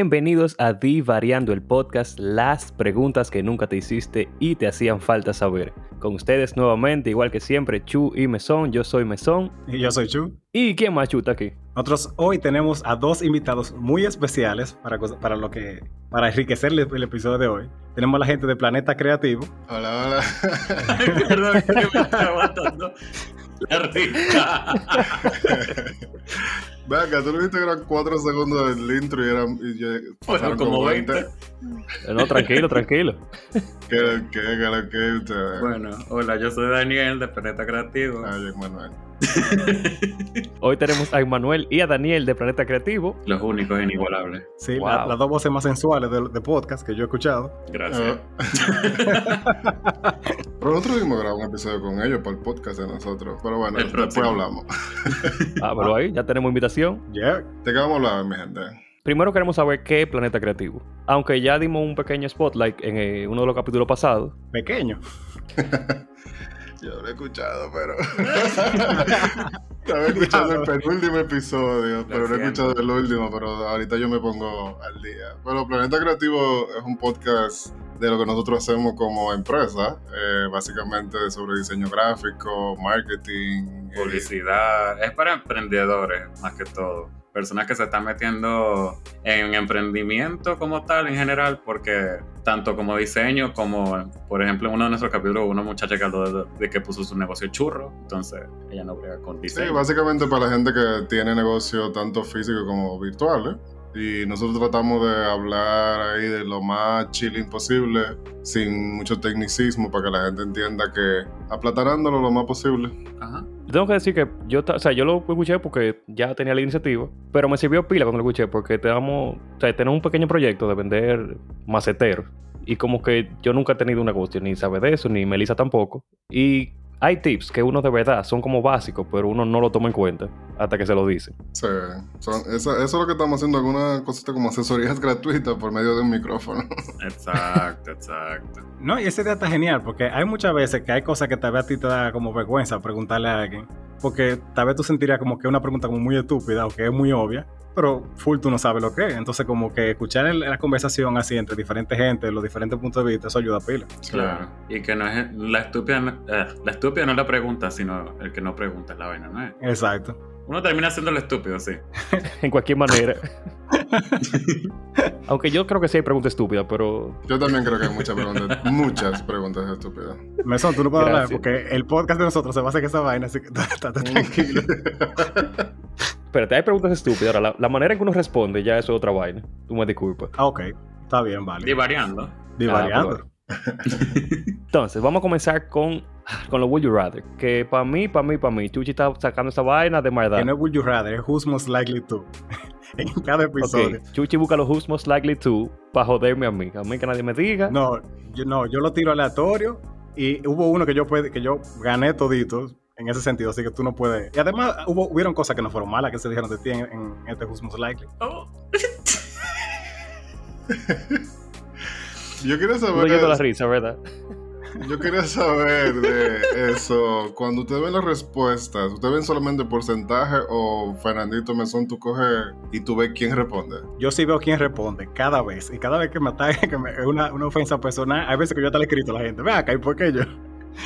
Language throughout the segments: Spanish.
Bienvenidos a Divariando el podcast, las preguntas que nunca te hiciste y te hacían falta saber. Con ustedes nuevamente, igual que siempre, Chu y Mesón. Yo soy Mesón. Y yo soy Chu. ¿Y quién más chuta aquí? Nosotros hoy tenemos a dos invitados muy especiales para, para lo que para enriquecer el, el episodio de hoy. Tenemos a la gente de Planeta Creativo. Hola, hola. Perdón, que me está aguantando la risa. Venga, tú no viste que eran 4 segundos del intro y eran. Y ya Fueron pasaron como 20. Eh, No, tranquilo, tranquilo. ¿Qué, qué, qué, qué? Bueno, hola, yo soy Daniel de Planeta Creativo. Ay, Manuel. Hoy tenemos a Emanuel y a Daniel de Planeta Creativo. Los únicos inigualables. Sí, Wow. la- las dos voces más sensuales de, de podcast que yo he escuchado. Gracias. Ah. Pero nosotros dimos grabar un episodio con ellos para el podcast de nosotros. Pero bueno, El después próximo. hablamos. Ah, pero ahí ya tenemos invitación. Yeah. ¿De qué vamos a hablar, mi gente? Primero queremos saber qué es Planeta Creativo. Aunque ya dimos un pequeño spotlight en eh, uno de los capítulos pasados. Pequeño. Yo lo he escuchado, pero. Estaba escuchando el penúltimo episodio, pero no he escuchado el último, pero ahorita yo me pongo al día. Pero Planeta Creativo es un podcast de lo que nosotros hacemos como empresa, eh, básicamente sobre diseño gráfico, marketing. eh, Publicidad. Es para emprendedores, más que todo. Personas que se están metiendo en emprendimiento como tal en general, porque tanto como diseño, como por ejemplo en uno de nuestros capítulos, una muchacha que habló de, de que puso su negocio churro, entonces ella no brega con Sí, diseño. básicamente para la gente que tiene negocio tanto físico como virtual. ¿eh? Y nosotros tratamos de hablar ahí de lo más chilling posible, sin mucho tecnicismo, para que la gente entienda que aplatanándolo lo más posible. Ajá. Tengo que decir que yo, o sea, yo lo escuché porque ya tenía la iniciativa, pero me sirvió pila cuando lo escuché porque tenemos, o sea, tenemos un pequeño proyecto de vender maceteros y como que yo nunca he tenido un negocio, ni sabe de eso, ni Melissa tampoco. Y hay tips que uno de verdad son como básicos, pero uno no lo toma en cuenta hasta que se lo dice. Sí, son- eso, eso es lo que estamos haciendo, algunas cositas como asesorías gratuitas por medio de un micrófono. Exacto, exacto. No, y esa idea está genial, porque hay muchas veces que hay cosas que tal vez a ti te da como vergüenza preguntarle a alguien. Porque tal vez tú sentirías como que es una pregunta como muy estúpida o que es muy obvia, pero full tú no sabes lo que es. Entonces, como que escuchar el- la conversación así entre diferentes gente, los diferentes puntos de vista, eso ayuda a pila. Claro. Y que no es la estúpida, no- eh, la estúpida no es la pregunta, sino el que no pregunta es la vaina, ¿no es? Exacto. Uno termina siendo el estúpido, sí. en cualquier manera. Aunque yo creo que sí hay preguntas estúpidas, pero Yo también creo que hay muchas preguntas, muchas preguntas estúpidas. Mesón, tú no puedes hablar porque el podcast de nosotros se basa en esa vaina, así que estate tranquilo. Espérate, hay preguntas estúpidas. Ahora, la, la manera en que uno responde ya eso es otra vaina. Tú me disculpas. Ah, ok. Está bien, vale. Divariando. Divariando. Entonces, vamos a comenzar con, con los Would You Rather. Que para mí, para mí, para mí, Chuchi está sacando esa vaina de maldad. que no es Would You Rather, es Who's Most Likely To. en cada episodio. Chuchi busca los Who's Most Likely To para joderme a mí. A mí que nadie me diga. No, yo, no, yo lo tiro aleatorio y hubo uno que yo, que yo gané todito en ese sentido, así que tú no puedes. Y además hubo, hubieron cosas que no fueron malas que se dijeron de ti en, en este Who's Most Likely. Oh. Yo quería Estoy saber, oyendo la risa, ¿verdad? yo quería saber de eso. Cuando ustedes ven las respuestas, ¿ustedes ven solamente porcentaje o Fernandito Mesón tú coges y tú ves quién responde? Yo sí veo quién responde cada vez. Y cada vez que me ataque, que me- es una, una ofensa personal, hay veces que yo le he escrito a la gente, ve acá, ¿y por qué yo?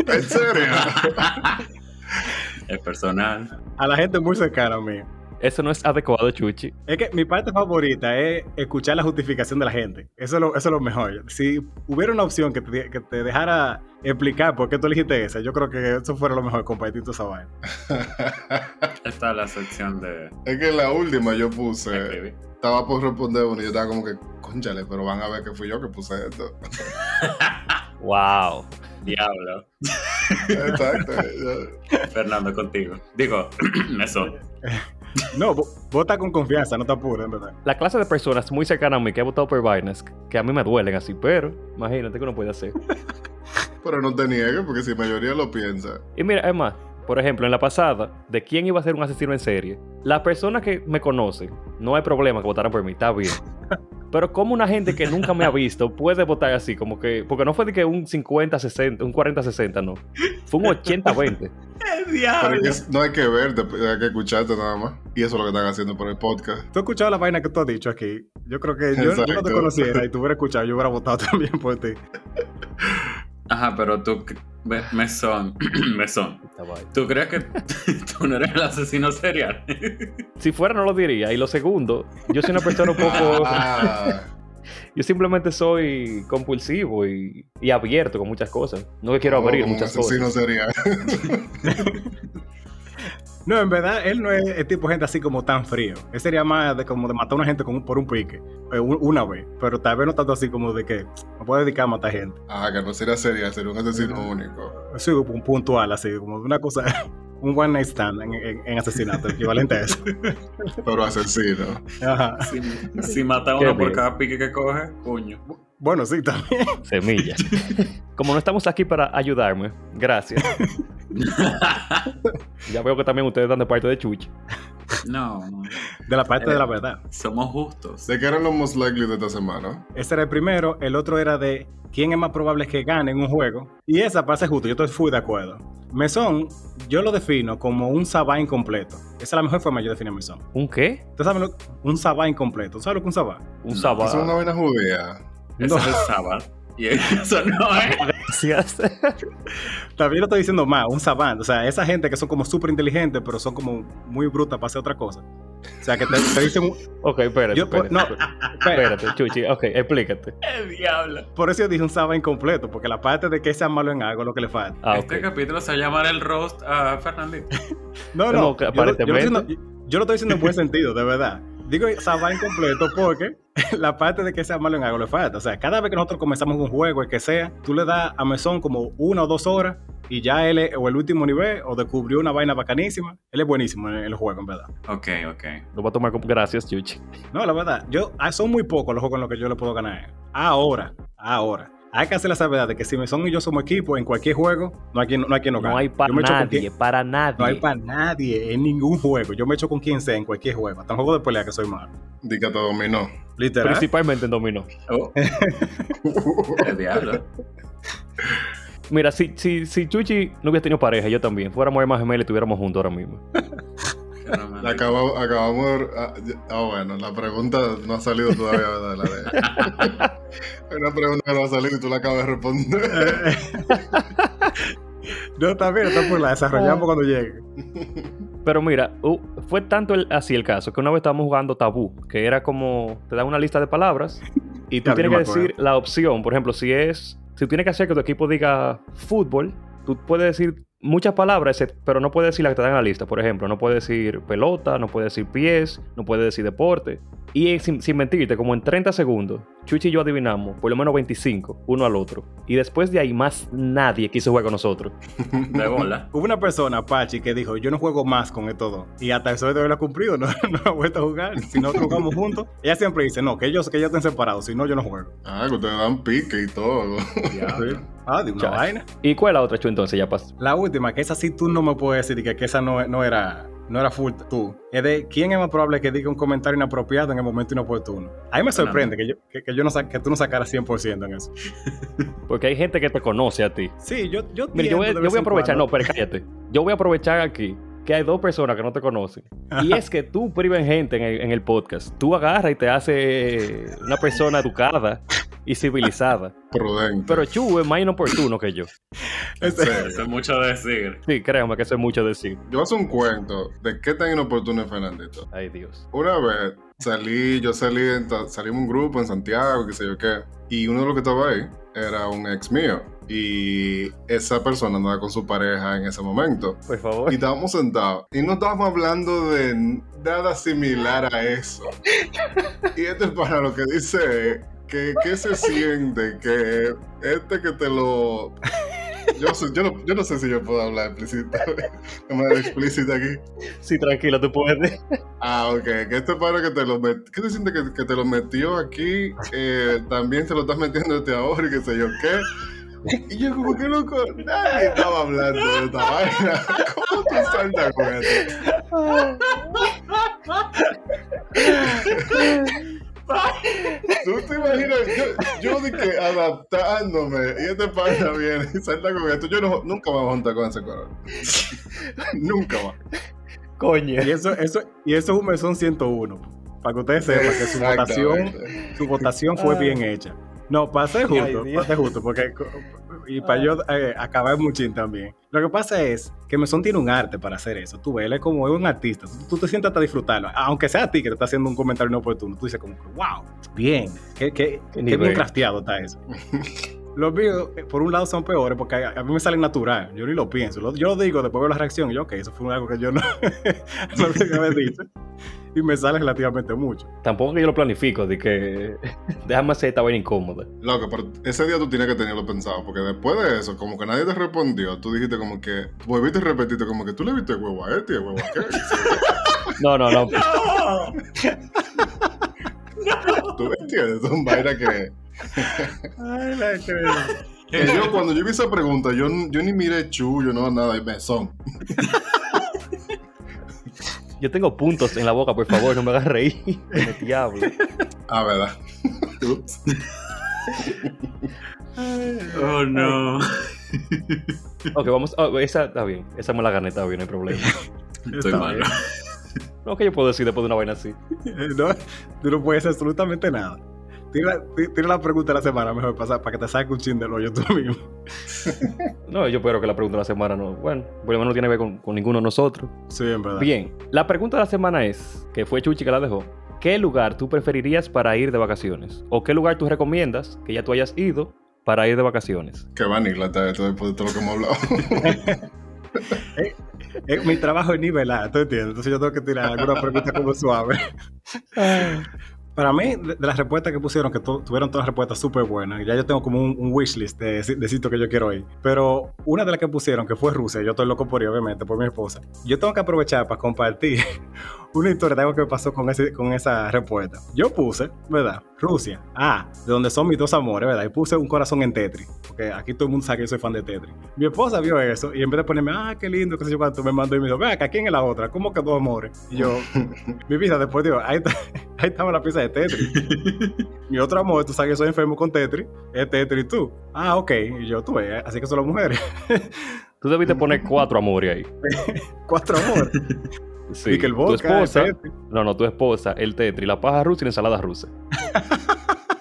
¿En serio? es personal. A la gente muy cercana a mí. Eso no es adecuado, Chuchi. Es que mi parte favorita es escuchar la justificación de la gente. Eso es lo, eso es lo mejor. Si hubiera una opción que te, que te dejara explicar por qué tú elegiste esa, yo creo que eso fuera lo mejor, compartir toda esa vaina. Esta es la sección de es que la última yo puse, estaba por responder uno y yo estaba como que, conchale, pero van a ver que fui yo que puse esto. Wow. Diablo. Exacto. yo- Fernando, contigo. Digo, eso. No, vo- vota con confianza, no te apures, en verdad. La clase de personas muy cercanas a mí que ha votado por vainas que a mí me duelen así, pero imagínate que uno puede hacer. Pero no te niegues, porque si mayoría lo piensa. Y mira, es más, por ejemplo, en la pasada, de quién iba a ser un asesino en serie, las personas que me conocen, no hay problema que votaran por mí, está bien. Pero como una gente que nunca me ha visto puede votar así, como que, porque no fue de que un 50-60, un 40-60, no. Fue un 80-20. Pero diablo! es no hay que verte, hay que escucharte nada más. Y eso es lo que están haciendo por el podcast. ¿Tú has escuchado la vaina que tú has dicho aquí? Yo creo que yo, yo no te conociera y tú hubieras escuchado, yo hubiera votado también por ti. Ajá, pero tú, me- mesón, mesón. Estaba ahí. ¿Tú crees que tú no eres el asesino serial? Si fuera, no lo diría. Y lo segundo, yo soy una persona un poco. Ah, Yo simplemente soy compulsivo y, y abierto con muchas cosas. No que quiero oh, abrir como un muchas asesino cosas. serial. No, en verdad, él no es el tipo de gente así como tan frío. Él sería más de como de matar a una gente con un- por un pique, eh, un- una vez. Pero tal vez no tanto así como de que me puedo dedicar a matar gente. Ah, que no sería serial, sería un asesino único. Sí, un puntual, así, como una cosa, un one night stand en, en- en asesinato, equivalente a eso. Pero asesino. Ajá. Si, si mata a Qué uno por bien. cada pique que coge, coño. Bueno, sí, también. Semilla. Como no estamos aquí para ayudarme, gracias. Ya veo que también ustedes dan de parte de Chuchi. No, no. De la parte de la verdad. Somos justos. ¿De qué eran los most likely de esta semana? Ese era el primero. El otro era de quién es más probable que gane en un juego. Y esa, para ser justo, yo estoy fui de acuerdo. Mesón, yo lo defino como un sabá incompleto. Esa es la mejor forma de yo definir a Mesón. ¿Un qué? ¿Usted sabe lo un sabá incompleto? ¿Tú sabes lo que es un sabá? Un sábado. Es una vaina judía. Eso No. es el sábado. Y eso no es. Gracias. También lo estoy diciendo más, un savant. O sea, esa gente que son como súper inteligentes, pero son como muy brutas para hacer otra cosa. O sea, que te, te dicen... un- ok, espérate. Yo, espérate, no, espérate. Chuchi. Ok, explícate. ¡El diablo! Por eso yo dije un sabá incompleto, porque la parte de que sea malo en algo es lo que le falta. Ah, este capítulo se va a llamar el roast a Fernandito. No, No, no, que yo, lo- yo lo estoy aparentemente. diciendo- yo lo estoy diciendo en buen sentido, de verdad. Digo sabá incompleto porque la parte de que sea malo en algo le falta. O sea, cada vez que nosotros comenzamos un juego, el que sea, tú le das a Mesón como una o dos horas y ya él es o el último nivel o descubrió una vaina bacanísima. Él es buenísimo en el juego, en verdad. Ok, ok. Lo voy a tomar como gracias, Chuchi. No, la verdad, yo, ah, son muy pocos los juegos en los que yo le puedo ganar. Ahora, ahora. Hay que hacer la salvedad de que si Mesón y yo somos equipo en cualquier juego, no hay quien no, hay quien No gane. hay para nadie, quien- para nadie. No hay para nadie en ningún juego. Yo me echo con quien sea en cualquier juego. Hasta en juego de pelea que soy malo. Di que te dominó. Literal. Principalmente en dominó. Oh. ¡El diablo! Mira, si, si, si Chuchi no hubiera tenido pareja, yo también, fuéramos hermanos gemelos y estuviéramos juntos ahora mismo. Acabamos, ah, ah, bueno, la pregunta no ha salido todavía, ¿verdad? La de... Una pregunta que no ha salido y tú la acabas de responder. no, está bien, está por la desarrollamos cuando llegue. Pero mira, uh, fue tanto el- así el caso que una vez estábamos jugando tabú, que era como te dan una lista de palabras y tú tienes que decir la opción. Por ejemplo, si es, si tú tienes que hacer que tu equipo diga fútbol, tú puedes decir muchas palabras, pero no puedes decir las que te dan en la lista. Por ejemplo, no puedes decir pelota, no puedes decir pies, no puedes decir deporte. Y sin, sin mentirte, como en 30 segundos, Chuchi y yo adivinamos por lo menos 25, uno al otro. Y después de ahí, más nadie quiso jugar con nosotros. De bola. Hubo una persona, Pachi, que dijo: Yo no juego más con estos dos. Y hasta eso de hoy lo ha cumplido. No, no ha vuelto a jugar. Si nosotros jugamos juntos, ella siempre dice: No, que ellos, que ellos estén separados. Si no, yo no juego. Ah, que ustedes dan pique y todo. Ah, de una vaina. ¿Y cuál es la otra, Chu, entonces? Ya pasó. La última, que esa sí tú no me puedes decir que, que esa no, no era. No era full tú. Es de quién es más probable que diga un comentario inapropiado en el momento inoportuno. A mí me sorprende que, yo, que, que yo no que tú no sacaras 100% en eso. Porque hay gente que te conoce a ti. Sí, yo, yo Mira, yo voy, yo voy a aprovechar, no, pero cállate. Yo voy a aprovechar aquí que hay dos personas que no te conocen. Y es que tú prives gente en el, en el podcast. Tú agarras y te haces una persona educada y civilizada. Prudente. Pero Chu es más inoportuno que yo. Eso es mucho decir. Sí, créanme que eso es mucho decir. Yo hacer un cuento de qué tan inoportuno es Fernandito. Ay, Dios. Una vez salí, yo salí, en, salimos un grupo en Santiago, qué sé yo qué, y uno de los que estaba ahí era un ex mío. Y esa persona andaba con su pareja en ese momento. Por favor. Y estábamos sentados. Y no estábamos hablando de nada similar a eso. Y este para lo que dice es que, que se siente que este que te lo... Yo, yo, no, yo no sé si yo puedo hablar explícita, de manera explícita aquí. Sí, tranquilo, tú puedes. Ah, ok. Que este para que te lo met... ¿Qué se siente que, que te lo metió aquí? eh, también te lo estás metiendo desde ahora y qué sé yo qué. Y yo como que loco, nadie estaba hablando de esta vaina. ¿Cómo tú saltas con esto? Tú te imaginas, yo, yo dije adaptándome y este pana viene y salta con esto. Yo no, nunca me voy a juntar con ese color. nunca más. Coño. Y eso, eso, y eso es un mesón 101. Para que ustedes sepan que su votación, su votación fue bien hecha. No, Ay, justo, para ser justo, porque y para yo eh, acabar muchín también. Lo que pasa es que Mesón tiene un arte para hacer eso. Tú ves, él es como es un artista. Tú, tú te sientas hasta disfrutarlo. Aunque sea a ti que te está haciendo un comentario inoportuno, tú dices como wow, bien, qué, qué, qué bien crafteado está eso. Los míos, eh, por un lado, son peores porque a, a mí me salen natural. Yo ni lo pienso. Lo- yo lo digo, después veo la reacción y yo, ok, eso fue algo que yo no, no debía haber dicho. Y me sale relativamente mucho. Tampoco que yo lo planifico, de que déjame hacer esta vaina incómoda. Loco, pero ese día tú tienes que tenerlo pensado, porque después de eso, como que nadie te respondió, tú dijiste como que, volviste y repetiste como que tú le viste huevo a este huevo a aquel. No, no, no. Tú me entiendes, son vainas que, Ay, la que... yo cuando yo vi esa pregunta, yo, yo ni miré chullo, no, nada, y mesón. Yo tengo puntos en la boca, por favor, no me hagas reír. Me diablo. Ah, ¿verdad? Ups. Oh, no. Ok, vamos. oh, esa está bien. Esa me la gané, está bien, no hay problema. Estoy Está malo. bien. No, que yo puedo decir después de una vaina así. No, tú no puedes hacer absolutamente nada. Tira, ti- tira la pregunta de la semana mejor para, para que te saque un chin del hoyo tú mismo. No, yo espero que la pregunta de la semana no. Bueno, por lo menos no tiene que ver con, con ninguno de nosotros. Sí, en verdad. Bien, la pregunta de la semana es, que fue Chuchi que la dejó. ¿Qué lugar tú preferirías para ir de vacaciones? ¿O qué lugar tú recomiendas que ya tú hayas ido para ir de vacaciones? Que vanilla está esto después de todo lo que hemos hablado. Eh, mi trabajo es nivelar, ¿tú entiendes? Entonces yo tengo que tirar alguna pregunta como suave. Para mí, de, las respuestas que pusieron, que tu- tuvieron todas respuestas súper buenas, ya yo tengo como un, un wishlist de, de sitios que yo quiero ir. Pero una de las que pusieron, que fue Rusia, yo estoy loco por ir, obviamente, por mi esposa. Yo tengo que aprovechar para compartir una historia de algo que me pasó con, ese, con esa respuesta. Yo puse, ¿verdad? Rusia. Ah, de donde son mis dos amores, ¿verdad? Y puse un corazón en Tetris. Porque aquí todo el mundo sabe que yo soy fan de Tetris. Mi esposa vio eso y en vez de ponerme, ah, qué lindo, qué sé yo cuánto, me mandó y me dijo, vea, acá, ¿quién es la otra? ¿Cómo que dos amores? Y yo, mi vida, después digo, ahí, está, ahí estaba la pieza de Tetris. Mi otro amor, tú sabes que yo soy enfermo con Tetris, es Tetris tú. Ah, ok. Y yo, tú ves, así que son las mujeres. Tú debiste poner cuatro amores ahí. Cuatro amores. Sí. y que el tu esposa, no, no, tu esposa, el tetri, la paja rusa y la ensalada rusa.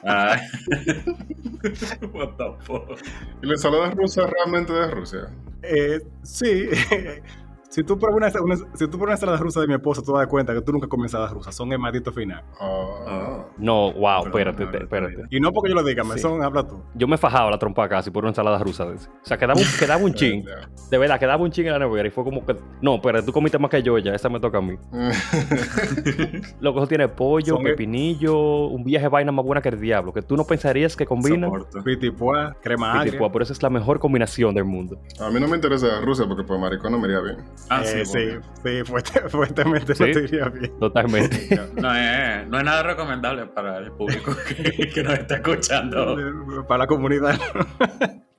Ay. What the fuck. ¿Y la ensalada rusa realmente de Rusia? Eh, sí. si tú pruebas una, una- si tú pruebas una ensalada rusa de mi esposa, tú te das cuenta que tú nunca comes ensaladas rusas. Son el maldito final. Ah. No, wow, Perdón, espérate, no, te- no, espérate. Y no porque yo lo diga, me Sí. son, habla tú. Yo me fajaba la trompa casi por una ensalada rusa de ese. O sea, quedaba un, quedaba un chin. Ya. De verdad, quedaba un chin en la nevera y fue como que. No, pero tú comiste más que yo ya, esa me toca a mí. Lo que eso tiene pollo, Son- pepinillo, un viaje de vaina más buena que el diablo, que tú no pensarías que combina. Pitipoa, crema tipo, por eso es la mejor combinación del mundo. A mí no me interesa Rusia porque pues maricón no me iría bien. Ah, Eh, sí, sí, sí, fuerte- fuertemente ¿Sí? no te diría bien. Totalmente. No es, no es nada recomendable para el público que, que nos está escuchando. Para la comunidad.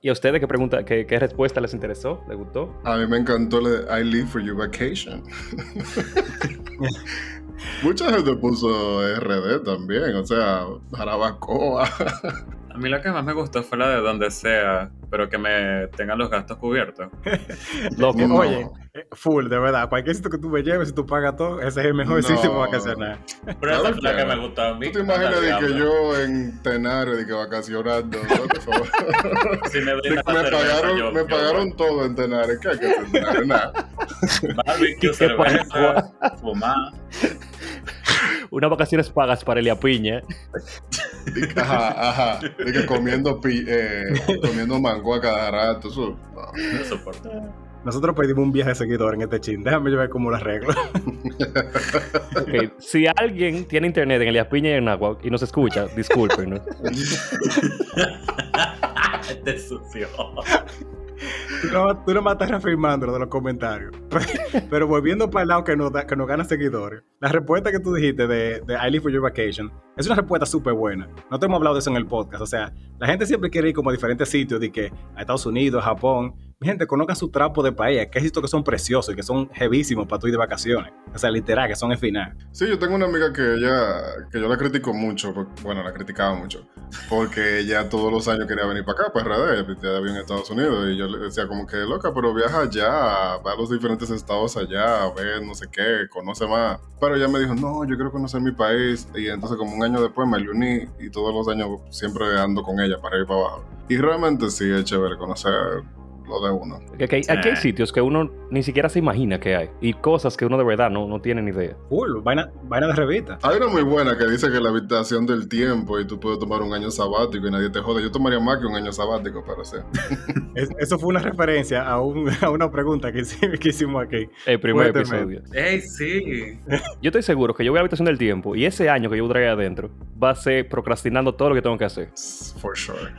¿Y a ustedes qué pregunta, qué, qué respuesta les interesó? ¿Les gustó? A mí me encantó de I live for your vacation. Mucha gente puso RD también, o sea, Jarabacoa. A mí la que más me gustó fue la de donde sea, pero que me tengan los gastos cubiertos. Loco, No. Oye, eh, full, de verdad. Cualquier sitio que tú me lleves, si tú pagas todo, ese es el mejor No. sitio para vacacionar. Pero esa fue la que- me gustó a mí. ¿Tú te imaginas de que yo en Tenario, de que vacacionando? ¿no? Por favor. Si me, que me pagaron, yo- me yo pagaron todo en Tenario. ¿Qué hay que hacer en Tenario? Nada. Barbecue, cerveza, fumar. unas vacaciones pagas para Elia Piña. Que, Ajá, ajá. Que comiendo, pi- eh, comiendo mango a cada rato. Eso, no. No soporto. Nosotros pedimos un viaje de seguidor en este chin. Déjame yo ver cómo lo arreglo. Ok, Si alguien tiene internet en Elia Piña y en Agua y nos escucha, discúlpenos. Este es sucio. Tú no, tú nomás estás reafirmando lo de los comentarios. Pero volviendo para el lado que nos, da- que nos gana seguidores, la respuesta que tú dijiste de, de I Live for Your Vacation es una respuesta súper buena. No te hemos hablado de eso en el podcast. O sea, la gente siempre quiere ir como a diferentes sitios, de que a Estados Unidos, Japón. Mi gente, conozca su trapo de país, que es esto que son preciosos y que son heavísimos para tu ir de vacaciones. O sea, literal, que son el final. Sí, yo tengo una amiga que ella, que yo la critico mucho, bueno, la criticaba mucho, porque ella todos los años quería venir para acá, para RD, ella vivía en Estados Unidos, y yo le decía como que, loca, pero viaja allá, va a los diferentes estados allá, ve no sé qué, conoce más. Pero ella me dijo, no, yo quiero conocer mi país, y entonces como un año después me le uní, y todos los años siempre ando con ella para y para abajo. Y realmente sí es chévere conocer lo de uno. Que Aquí, hay- aquí hay Eh. sitios que uno ni siquiera se imagina que hay. Y cosas que uno de verdad no, no tiene ni idea. Full, vaina, vaina de revista. Hay una muy buena que dice que la habitación del tiempo y tú puedes tomar un año sabático y nadie te jode. Yo tomaría más que un año sabático, pero sí. Es- eso fue una referencia a, un- a una pregunta que, hici- que hicimos aquí. El primer Fuertemente. episodio. ¡Ey, sí! Yo estoy seguro que yo voy a la habitación del tiempo y ese año que yo traiga adentro va a ser procrastinando todo lo que tengo que hacer. For sure.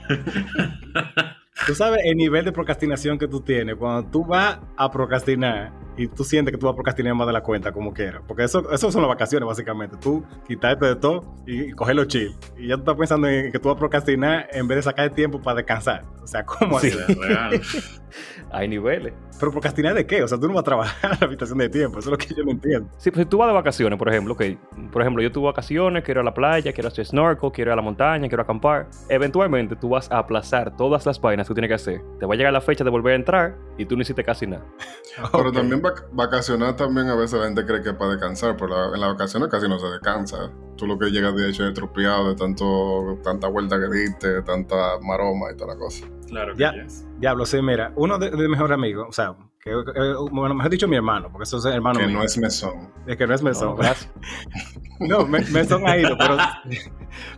Tú sabes el nivel de procrastinación que tú tienes. Cuando tú vas a procrastinar y tú sientes que tú vas a procrastinar más de la cuenta, como quieras. Porque eso, eso son las vacaciones, básicamente. Tú quitarte de todo y, cogerlo chill. Y ya tú estás pensando en que tú vas a procrastinar en vez de sacar el tiempo para descansar. O sea, ¿cómo Sí. así? Real. Hay niveles. Pero procrastinar de qué? O sea, tú no vas a trabajar en la habitación de tiempo. Eso es lo que yo no entiendo. Sí, pues si tú vas de vacaciones, por ejemplo, que por ejemplo, yo tuve vacaciones, quiero ir a la playa, quiero hacer snorkel, quiero ir a la montaña, quiero acampar. Eventualmente tú vas a aplazar todas las vainas que tú tienes que hacer. Te va a llegar la fecha de volver a entrar y tú no hiciste casi nada. Pero también vac- vacacionar también a veces la gente cree que es para descansar, pero la- en las vacaciones casi no se descansa. Tú lo que llegas de hecho es tropiado de tanto, tanta vuelta que diste, tanta maroma y toda la cosa. Claro que Ya. yes. Diablo, sí, mira, uno de, de mis mejores amigos, o sea, que, eh, bueno, mejor dicho mi hermano, porque eso es hermano que mío. no es mesón. Es que no es mesón. No, gracias. No, Me- Mesón ha ido, pero,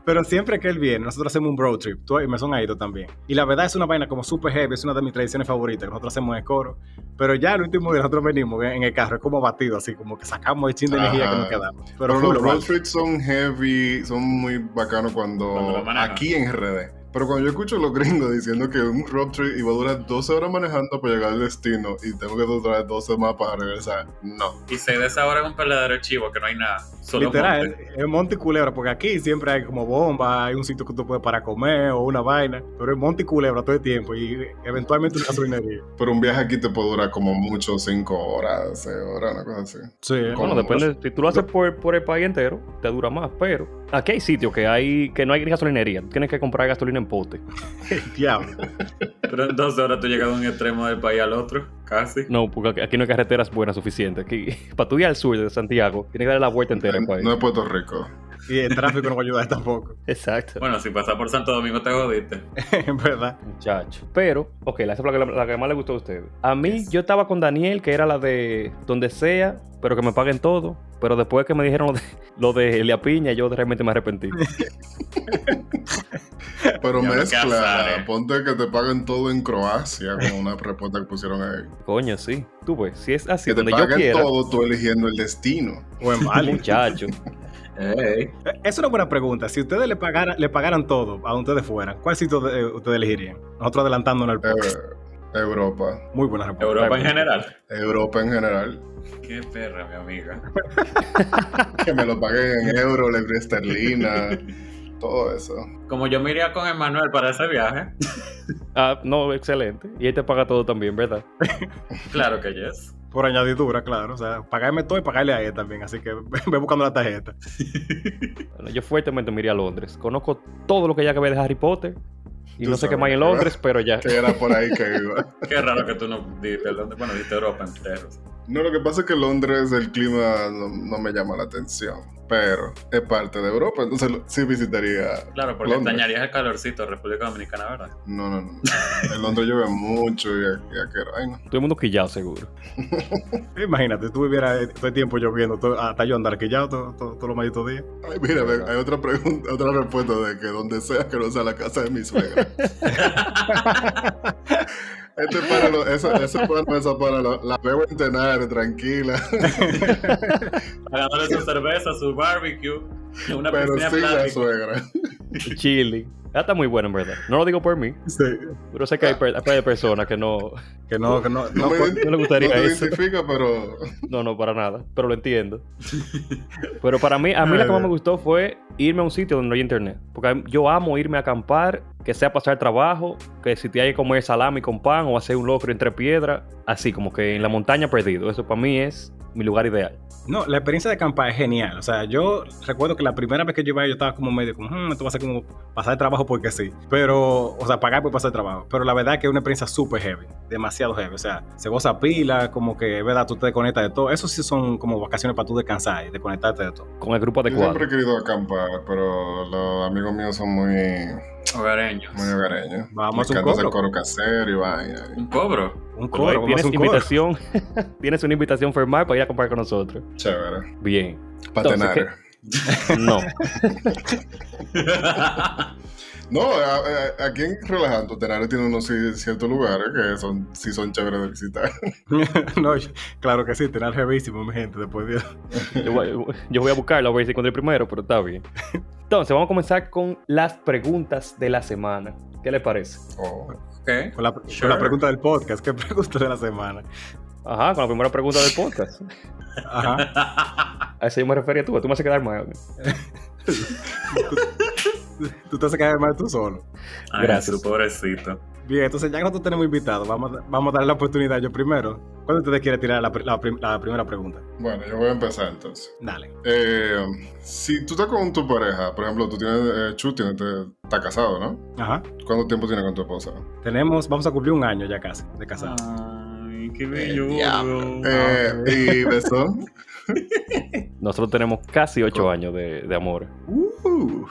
pero siempre que él viene, nosotros hacemos un road trip. Tú y Mesón ha ido también. Y la verdad es una vaina como super heavy, es una de mis tradiciones favoritas, que nosotros hacemos en el coro. Pero ya el último día nosotros venimos en el carro, es como batido, así como que sacamos el chin de energía Ajá. que nos quedamos. Pero, los road trips son heavy, son muy bacanos cuando, Cuando aquí en RD. Pero cuando yo escucho a los gringos diciendo que un road trip iba a durar 12 horas manejando para llegar al destino y tengo que durar 12 más para regresar, no. Y se de esa hora es un peleadero de chivo que no hay nada. Solo Literal, monte. es monte y culebra, porque aquí siempre hay como bomba, hay un sitio que tú puedes para comer o una vaina, pero es monte y culebra todo el tiempo y eventualmente una gasolinería. Pero un viaje aquí te puede durar como mucho 5 horas, 6 horas, una cosa así. Sí. Bueno, depende. Si tú lo haces por, por el país entero, te dura más. Pero aquí hay sitios que hay que no hay gasolinería. Tienes que comprar gasolina en pote. diablo. Pero en dos horas tú llegas de un extremo del país al otro, casi. No, porque aquí- aquí no hay carreteras buenas suficientes. Aquí, para tú ir al sur de Santiago, tienes que dar la vuelta entera al país. No es Puerto Rico. Y el tráfico no va a ayudar tampoco, Exacto. Bueno, si pasas por Santo Domingo te jodiste. en verdad. Muchacho. Pero, ok, la que, la que más le gustó a ustedes. A mí, yo estaba con Daniel, que era la de donde sea, pero que me paguen todo. Pero después que me dijeron lo de, lo de Elia Piña, yo realmente me arrepentí. Pero Ya mezcla, eh. ponte que te paguen todo en Croacia, como una respuesta que pusieron ahí. Coño, sí. Tú ves, si es así, Que te donde yo paguen quiera. todo tú eligiendo el destino. O en. Muchacho. Ey. Es una buena pregunta. Si ustedes le pagaran, le pagaran todo a donde ustedes fueran, ¿cuál sitio de- eh, ustedes elegirían? Nosotros adelantándonos el podcast. Eh, Europa. Muy buena respuesta. Europa en general. Europa en general. Qué perra, mi amiga. Que me lo paguen en euro, libra esterlina, todo eso. Como yo me iría con Emanuel para ese viaje, Ah, no, excelente. Y él te paga todo también, ¿verdad? claro que yes. Por añadidura, claro. O sea, pagarme todo y pagarle a él también. Así que ve buscando la tarjeta. Bueno, yo fuertemente me iría a Londres. Conozco todo lo que ya ve de Harry Potter. Y Tú no sé qué más hay en. Londres, pero ya. Que era por ahí que iba. Qué raro que tú no dijiste Londres. Bueno, dijiste Europa entero. No, lo que pasa es que Londres el clima no, no me llama la atención, pero es parte de Europa, entonces sí visitaría. Claro, porque Londres. extrañarías el calorcito de República Dominicana, ¿verdad? No, no, no. En Londres llueve mucho y, aquí ay no. Todo el mundo quillado, seguro. Imagínate, tú vivieras todo el tiempo lloviendo, todo- hasta yo andar quillado todo- todo- todos los malditos días. Ay, mira, ve, hay otra pregunta, otra respuesta de que donde sea que no sea la casa de mi suegra. Este para lo, esa, esa para lo- la veo en Tenares, tranquila. Pagándole su cerveza, su barbecue, una pero piscina sí la suegra. chilling. Ya está muy bueno, en verdad. No lo digo por mí, Sí. pero sé que hay, per- hay personas que no, Que no, que no, No, no, me no le gustaría no eso. identifica, pero No, no, para nada. Pero lo entiendo. Pero para mí, a mí la que más me gustó fue irme a un sitio donde no hay internet. Porque yo amo irme a acampar, que sea pasar trabajo, que si te hay que comer salami con pan o hacer un locro entre piedras, así como que en la montaña perdido. Eso para mí es mi lugar ideal. No, la experiencia de acampar es genial. O sea, yo recuerdo que la primera vez que yo iba yo estaba como medio como, "Hmm, esto va a ser como pasar el trabajo porque sí. Pero, o sea, pagar por pasar el trabajo. Pero la verdad es que es una experiencia súper heavy, demasiado heavy. O sea, se goza pila, como que, ¿verdad? Tú te desconectas de todo. Eso sí son como vacaciones para tú descansar y desconectarte de todo. Con el grupo yo adecuado. siempre he querido acampar, pero los amigos míos son muy, Hogareños. muy hogareños. Vamos a un cobro. coro casero y vaina. Un cobro. Un a tienes un coro. invitación, tienes una invitación formal para ir a acampar con nosotros. Chévere. Bien. Patenar. No. No, a- a- aquí en Relajando, Tenares tiene unos ci- ciertos lugares que son, sí son chéveres de visitar. no, claro que sí, tener heavísimo, mi gente, después de... Yo voy, yo voy a buscarlo a ver si encontré primero, pero está bien. Entonces, vamos a comenzar con las preguntas de la semana. ¿Qué les parece? Oh. Con la, con la pregunta del podcast, ¿qué pregunta de la semana? Ajá, con la primera pregunta del podcast. Ajá. A eso yo me refería tú, tú me haces quedar mal. Tú te haces caer mal tú solo. Ay, Gracias. su pobrecito. Bien, entonces ya que nosotros tenemos invitados, vamos, a- vamos a darle la oportunidad yo primero. ¿Cuándo ustedes quiere tirar la, pri- la prim- la primera pregunta? Bueno, yo voy a empezar entonces. Dale. Eh, si tú estás con tu pareja, por ejemplo, tú tienes, eh, Chu tiene- te- está casado, ¿no? Ajá. ¿Cuánto tiempo tienes con tu esposa? Tenemos, vamos a cumplir un año ya casi de casado. Ay, qué El bello. Eh, ¿Y besón? Nosotros tenemos casi ocho años de, de amor. Uh,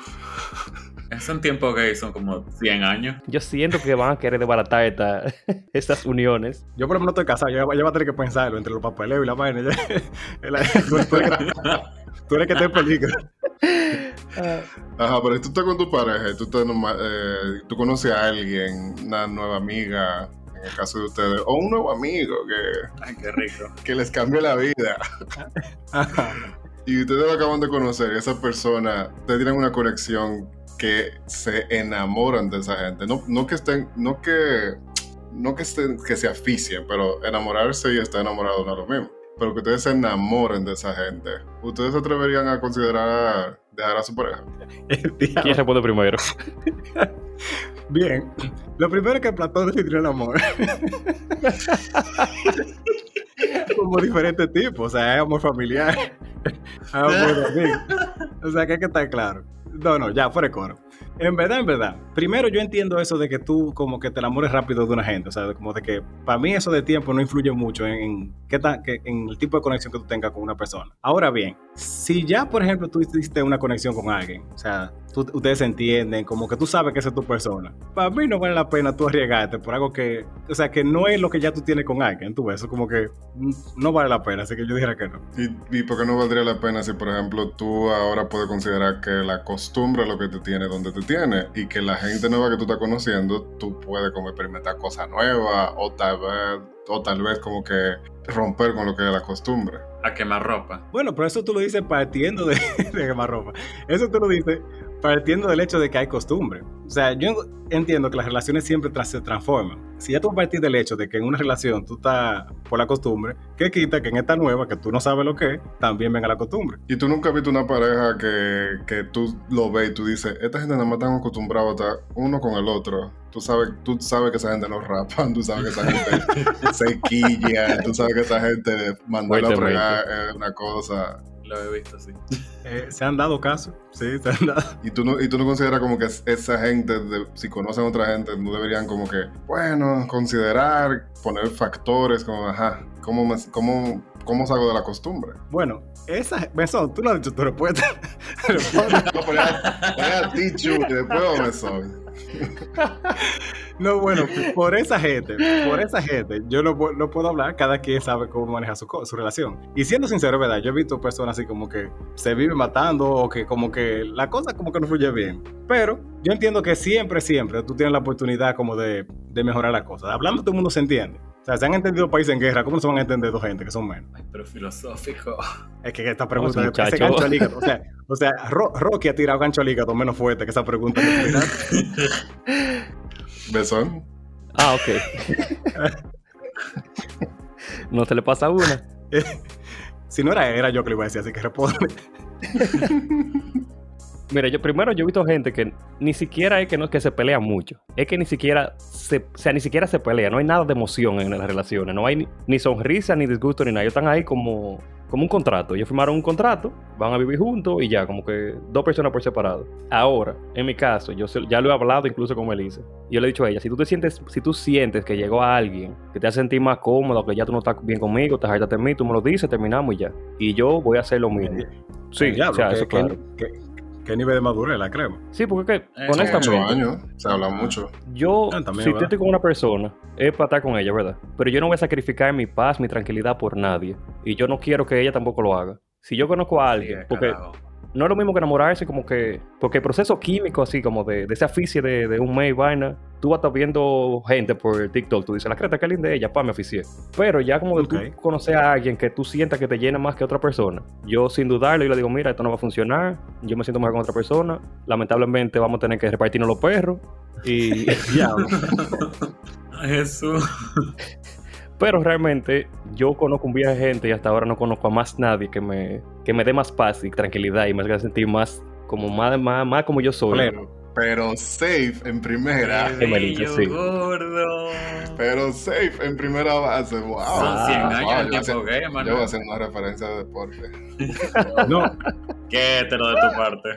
Es un tiempo gay, son como 100 años. Yo siento que van a querer desbaratar esta- estas uniones. Yo por lo menos estoy casado, yo, yo voy a tener que pensarlo entre los papeleos y la vaina. tú, eres, que está en peligro. Ajá, pero si tú estás con tu pareja tú, estás eh, tú conoces a alguien, una nueva amiga, en el caso de ustedes, o un nuevo amigo que, Ay, qué rico. que les cambie la vida. Y ustedes lo acaban de conocer y esa persona, ustedes tienen una conexión que se enamoran de esa gente. No, no que estén, no que, no que estén, que se aficien, pero enamorarse y estar enamorado no es lo mismo. Pero que ustedes se enamoren de esa gente. ¿Ustedes se atreverían a considerar dejar a su pareja? ¿Quién responde primero? Bien. Lo primero es que Platón definió el amor. Como diferentes tipos. O sea, hay amor familiar. Hay amor de. O sea, que hay que estar claro. No, no, ya, fuera de coro. En verdad, en verdad. Primero yo entiendo eso de que tú como que te enamores rápido de una gente. O sea, como de que para mí eso de tiempo no influye mucho en, en qué tan- que- en el tipo de conexión que tú tengas con una persona. Ahora bien, si ya, por ejemplo, tú hiciste una conexión con alguien, o sea, tú- ustedes entienden, como que tú sabes que esa es tu persona. Para mí no vale la pena tú arriesgarte por algo que, o sea, que no es lo que ya tú tienes con alguien. Tú ves, eso como que no vale la pena, así que yo dijera que no. ¿Y, y por qué no valdría la pena si, por ejemplo, tú ahora puedes considerar que la costumbre es lo que te tiene donde te tiene y que la gente nueva que tú estás conociendo, tú puedes como experimentar cosas nuevas o tal vez, o tal vez como que romper con lo que es la costumbre? A quemar ropa. Bueno, pero eso tú lo dices partiendo de, de quemar ropa. Eso tú lo dices partiendo del hecho de que hay costumbre. O sea, yo entiendo que las relaciones siempre tras- se transforman. Si ya tú partir del hecho de que en una relación tú estás por la costumbre, ¿qué quita que en esta nueva, que tú no sabes lo que es, también venga la costumbre? Y tú nunca has visto una pareja que, que tú lo ves y tú dices, esta gente nada más están acostumbrados a estar uno con el otro. Tú sabes, tú sabes que esa gente no rapan, tú sabes que esa gente se quilla, tú sabes que esa gente mandarla a fregar es una cosa. Lo he visto así. Eh, ¿Se han dado casos? Sí, se han dado. Y tú no, y tú no consideras como que es- esa gente, de- si conocen a otra gente, no deberían como que, bueno, considerar, poner factores como, ajá, ¿cómo, me, cómo, cómo salgo de la costumbre? Bueno, esa, Besón, tú no has dicho tu respuesta. No, poner a, poner a ti, Chu, y después me soy. No, bueno, por esa gente, por esa gente, yo no, pu- no puedo hablar, cada quien sabe cómo maneja su relación. Y siendo sincero, ¿verdad? Yo he visto personas así como que se viven matando o que como que la cosa como que no fluye bien. Pero yo entiendo que siempre, siempre tú tienes la oportunidad como de, de mejorar la cosa. Hablando todo el mundo se entiende. Sea, se han entendido países en guerra, ¿cómo se van a entender dos gente que son menos? Ay, pero filosófico. Es que esta pregunta es ese gancho al hígado. O sea, o sea Ro- Rocky ha tirado gancho al hígado menos fuerte que esa pregunta. Besón. Ah, ok. no se le pasa una. si no era él, era yo que le iba a decir, así que responde. Mira, yo primero yo he visto gente que ni siquiera es que no que se pelea mucho. Es que ni siquiera se, o sea, ni siquiera se pelea. No hay nada de emoción en las relaciones. No hay ni, ni sonrisa, ni disgusto, ni nada. Ellos están ahí como, como un contrato. Ellos firmaron un contrato, van a vivir juntos y ya, como que dos personas por separado. Ahora, en mi caso, yo se- ya lo he hablado incluso con Melissa. Yo le he dicho a ella, si tú te sientes, si tú sientes que llegó a alguien que te hace sentir más cómodo, que ya tú no estás bien conmigo, te hartaste de mí, tú me lo dices, terminamos y ya. Y yo voy a hacer lo mismo. Sí, Diablo, o sea, ¿qué- eso qué- claro. Qué nivel de madurez la crema? Sí, porque es que, Eh, honestamente, años. Se habla mucho. yo, Ah, también, si ¿verdad? yo estoy con una persona, es para estar con ella, ¿verdad? Pero yo no voy a sacrificar mi paz, mi tranquilidad por nadie. Y yo no quiero que ella tampoco lo haga. Si yo conozco a alguien, Sí, porque carajo. No es lo mismo que enamorarse, como que. Porque el proceso químico, así como de, de ese aficie de, de un mes y vaina, tú vas a estar viendo gente por TikTok, tú dices, la creta, qué linda ella, pa, me aficié. Pero ya como Ok. tú conoces a alguien que tú sientas que te llena más que otra persona, yo sin dudarlo, yo le digo, mira, esto no va a funcionar, yo me siento mejor con otra persona, lamentablemente vamos a tener que repartirnos los perros. Y. Ay, Jesús. Pero realmente yo conozco un viaje de gente y hasta ahora no conozco a más nadie que me, que me dé más paz y tranquilidad y me haga sentir más como más, más, más como yo soy. Pleno. Pero safe en primera. Qué bello, sí. gordo. Pero safe en primera base. Wow. Son 100 Ah, años wow, en yo, voy a tiempo hacer- gay, yo voy a hacer una referencia de deporte. No, Qué hetero de tu parte.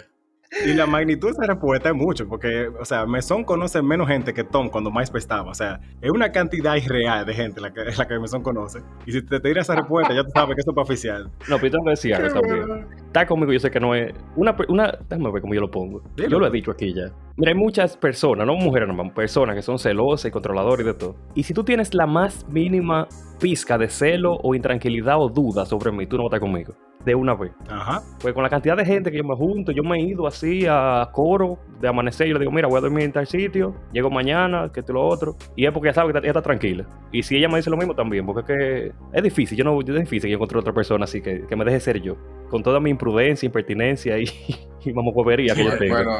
Y la magnitud de esa respuesta es mucho, porque, o sea, Mesón conoce menos gente que Tom cuando MySpace estaba. O sea, es una cantidad irreal de gente la que, la que Mesón conoce. Y si te tira esa respuesta, ya tú sabes que eso es para oficial. No, pero yo tengo que decir algo también. Está conmigo, yo sé que no es. Una, una déjame ver cómo yo lo pongo. Dilo. Yo lo he dicho aquí ya. Mira, hay muchas personas, no mujeres nomás, personas que son celosas y controladoras y de todo. Y si tú tienes la más mínima pizca de celo o intranquilidad o duda sobre mí, tú no vas a estar conmigo. De una vez. Ajá. Pues con la cantidad de gente que yo me junto, yo me he ido así a coro de amanecer y le digo, mira, voy a dormir en tal sitio, llego mañana, que esto y lo otro. Y es porque ella sabe que ella está tranquila. Y si ella me dice lo mismo también, porque es que es difícil, yo no, es difícil que yo encuentre otra persona así que, que me deje ser yo. Con toda mi imprudencia, impertinencia y, y mamogüevería que yo tengo. Bueno,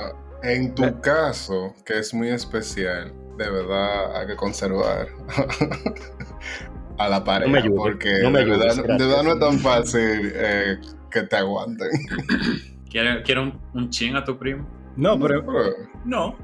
en tu caso, que es muy especial, de verdad hay que conservar a la pareja. No me ayudes, porque no me de, ayudes, verdad, de verdad no es tan fácil eh, que te aguanten. ¿Quieres quiere un, un chin a tu primo? No, pero Pero No.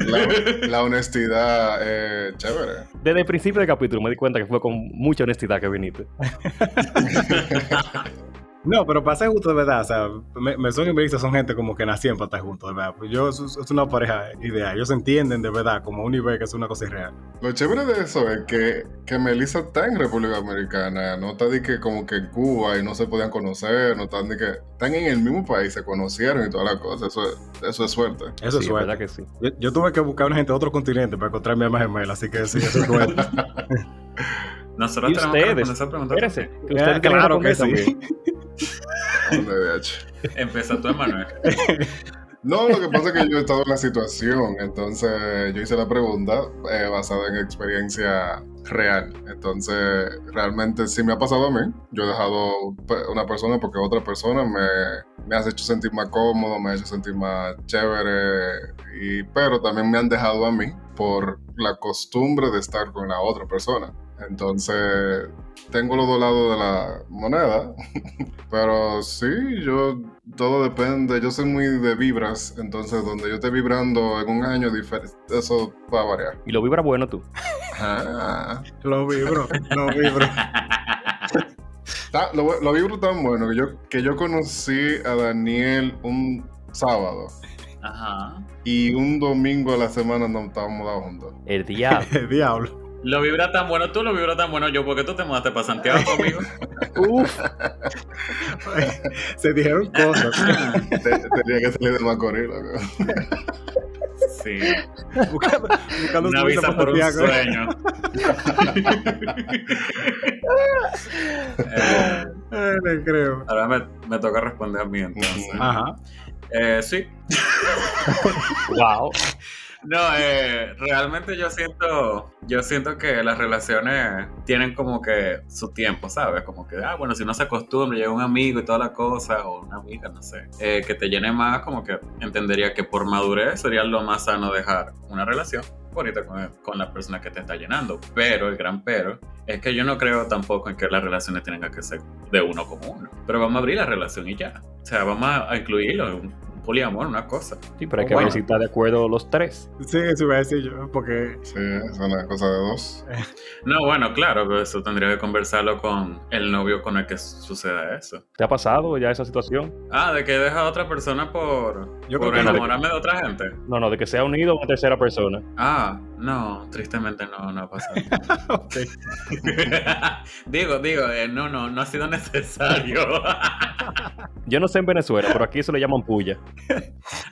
la, la honestidad es chévere. Desde el principio del capítulo me di cuenta que fue con mucha honestidad que viniste. No, pero para ser justo de verdad, o sea, me, Mesón y Melissa son gente como que nacieron para estar juntos, de verdad. Pues yo, es, es una pareja ideal. Ellos se entienden de verdad, como un nivel que es una cosa irreal. Lo chévere de eso es que, que Melissa está en República Americana, no está de que como que en Cuba y no se podían conocer, no están de que están en el mismo país, se conocieron y todas las cosas, eso es, eso es suerte. Eso sí, es suerte. verdad que sí. Yo, yo tuve que buscar una gente de otro continente para encontrar mi alma gemela, así que sí, eso es suerte. Nosotros ¿Y tenemos que ustedes? que ustedes tienen claro que sí. Empieza tú, Emanuel. No, lo que pasa es que yo he estado en la situación, entonces yo hice la pregunta eh, basada en experiencia real. Entonces, realmente sí me ha pasado a mí. Yo he dejado una persona porque otra persona me, me ha hecho sentir más cómodo, me ha hecho sentir más chévere, y, pero también me han dejado a mí por la costumbre de estar con la otra persona. Entonces, tengo los dos lados de la moneda, pero sí, yo todo depende. Yo soy muy de vibras, entonces donde yo esté vibrando en un año, eso va a variar. Y lo vibra bueno tú. Ah. Lo vibro, lo vibro. Lo, lo vibro tan bueno que yo, que yo conocí a Daniel un sábado Ajá. y un domingo a la semana no estábamos dados juntos. El diablo. El diablo. Lo vibra tan bueno tú, lo vibra tan bueno yo, porque tú te mudaste para Santiago conmigo. Uf. Se dijeron cosas. Te- tenía que salir de Macorís, loco. Sí. buscando buscando Una visa por un Santiago. sueño. Eh, Ay, no creo. ahora me, me toca responder a mí entonces. Ajá. Eh, sí, Wow. No, eh, realmente yo siento, yo siento que las relaciones tienen como que su tiempo, ¿sabes? Como que, ah, bueno, si no se acostumbra, llega un amigo y toda la cosa, o una amiga, no sé, eh, que te llene más, como que entendería que por madurez sería lo más sano dejar una relación bonita con, con, la persona que te está llenando. Pero el gran pero es que yo no creo tampoco en que las relaciones tengan que ser de uno como uno. Pero vamos a abrir la relación y ya. O sea, vamos a incluirlo poliamor, una cosa. Sí, pero hay que ver si está de acuerdo los tres. Sí, eso iba a decir yo, porque... Sí, es una cosa de dos. no, bueno, claro, pero eso tendría que conversarlo con el novio con el que suceda eso. ¿Te ha pasado ya esa situación? Ah, de que deja a otra persona por, yo por enamorarme de... otra gente. No, no, de que sea unido a una tercera persona. Ah, no, tristemente no, no ha pasado. digo, digo, eh, no, no, no ha sido necesario. yo no sé en Venezuela, pero aquí se le llaman puya.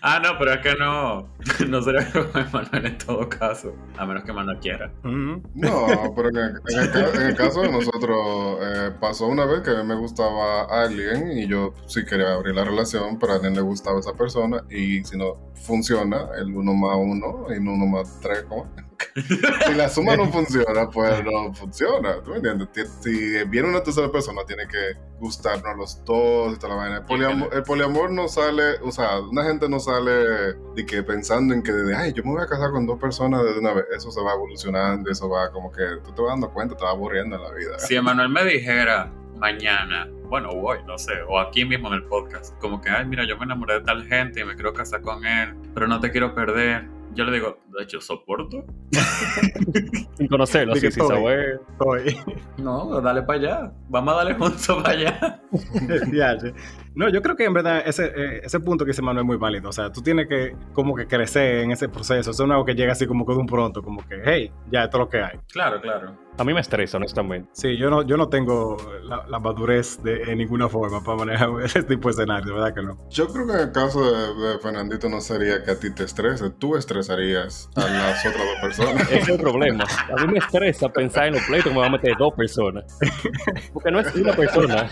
ah, no, pero es que no, no sería como Manuel en todo caso, a menos que Manuel quiera. No, pero en el, caso de nosotros, eh, pasó una vez que a mí me gustaba alguien y yo sí quería abrir la relación, pero a alguien le gustaba esa persona y si no funciona, el uno más uno y uno más tres, ¿cómo? si la suma no funciona, pues no funciona. ¿Tú me entiendes? Si viene una tercera persona, tiene que gustarnos los dos y toda la vaina. El poliamor, no sale, o sea, una gente no sale de que pensando en que desde, ay, yo me voy a casar con dos personas de una vez. Eso se va evolucionando, eso va como que tú te vas dando cuenta, te vas aburriendo en la vida. Si Emanuel me dijera mañana, bueno, hoy, no sé, o aquí mismo en el podcast, como que, ay, mira, yo me enamoré de tal gente y me quiero casar con él, pero no te quiero perder yo le digo, de hecho, soporto. Sin conocerlo, sí, sin saber. No, dale para allá. Vamos a darle juntos para allá. no, yo creo que en verdad ese, eh, ese punto que dice Manuel es muy válido. O sea, tú tienes que como que crecer en ese proceso. Eso no es algo que llega así como que de un pronto, como que, hey, ya esto es lo que hay. Claro, claro. A mí me estresa, honestamente. Sí, yo no, yo no tengo la, madurez de, en ninguna forma para manejar ese tipo de escenario, ¿verdad que no? Yo creo que en el caso de, Fernandito no sería que a ti te estrese, tú estresarías a las otras dos personas. Ese es el problema. A mí me estresa pensar en los pleitos que me va a meter dos personas. Porque no es una persona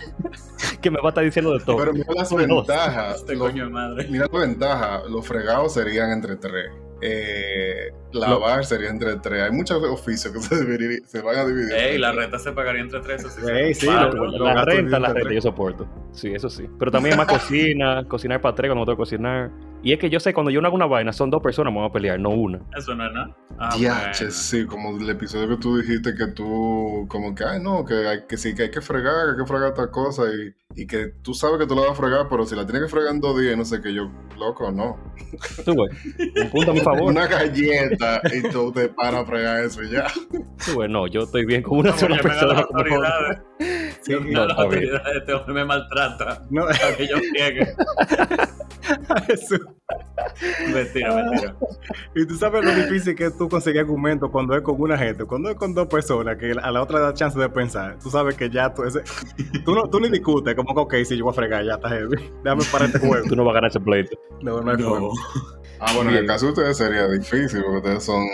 que me va a estar diciendo de todo. Pero mira las ventajas. Este coño de madre. Mira la ventaja, los fregados serían entre tres. Eh, lavar sería entre tres. Hay muchos oficios que se, se van a dividir. Ey, la renta se pagaría entre tres. Eso sí, sí la, renta, la renta yo soporto. Sí, eso sí. Pero también más cocina, cocinar para tres cuando no tengo que cocinar. Y es que yo sé, cuando yo no hago una vaina, son dos personas que van a pelear, no una. Eso no es nada. Ah, sí, como el episodio que tú dijiste que tú, como que, ay, no, que, hay, que sí, que hay que fregar, que hay que fregar esta cosa y, y que tú sabes que tú la vas a fregar, pero si la tienes que fregar en dos días, no sé qué, yo, loco, no. Tú, güey, un punto a mi favor. Una galleta y tú te paras a fregar eso y ya. Tú, güey, no, yo estoy bien con una sola persona. Sí, no, la autoridad de este hombre me maltrata. No. Que yo friegue. Jesús. Mentira, mentira. Y tú sabes lo difícil que es tú conseguir argumentos cuando es con una gente, cuando es con dos personas, que a la otra le da chance de pensar. Tú sabes que ya tú, ese, tú, no, tú ni discutes, como que, ok, si yo voy a fregar, ya está heavy. Déjame parar este juego. tú no vas a ganar ese pleito. No, no hay juego. Ah, bueno, en el caso de ustedes sería difícil, porque ustedes son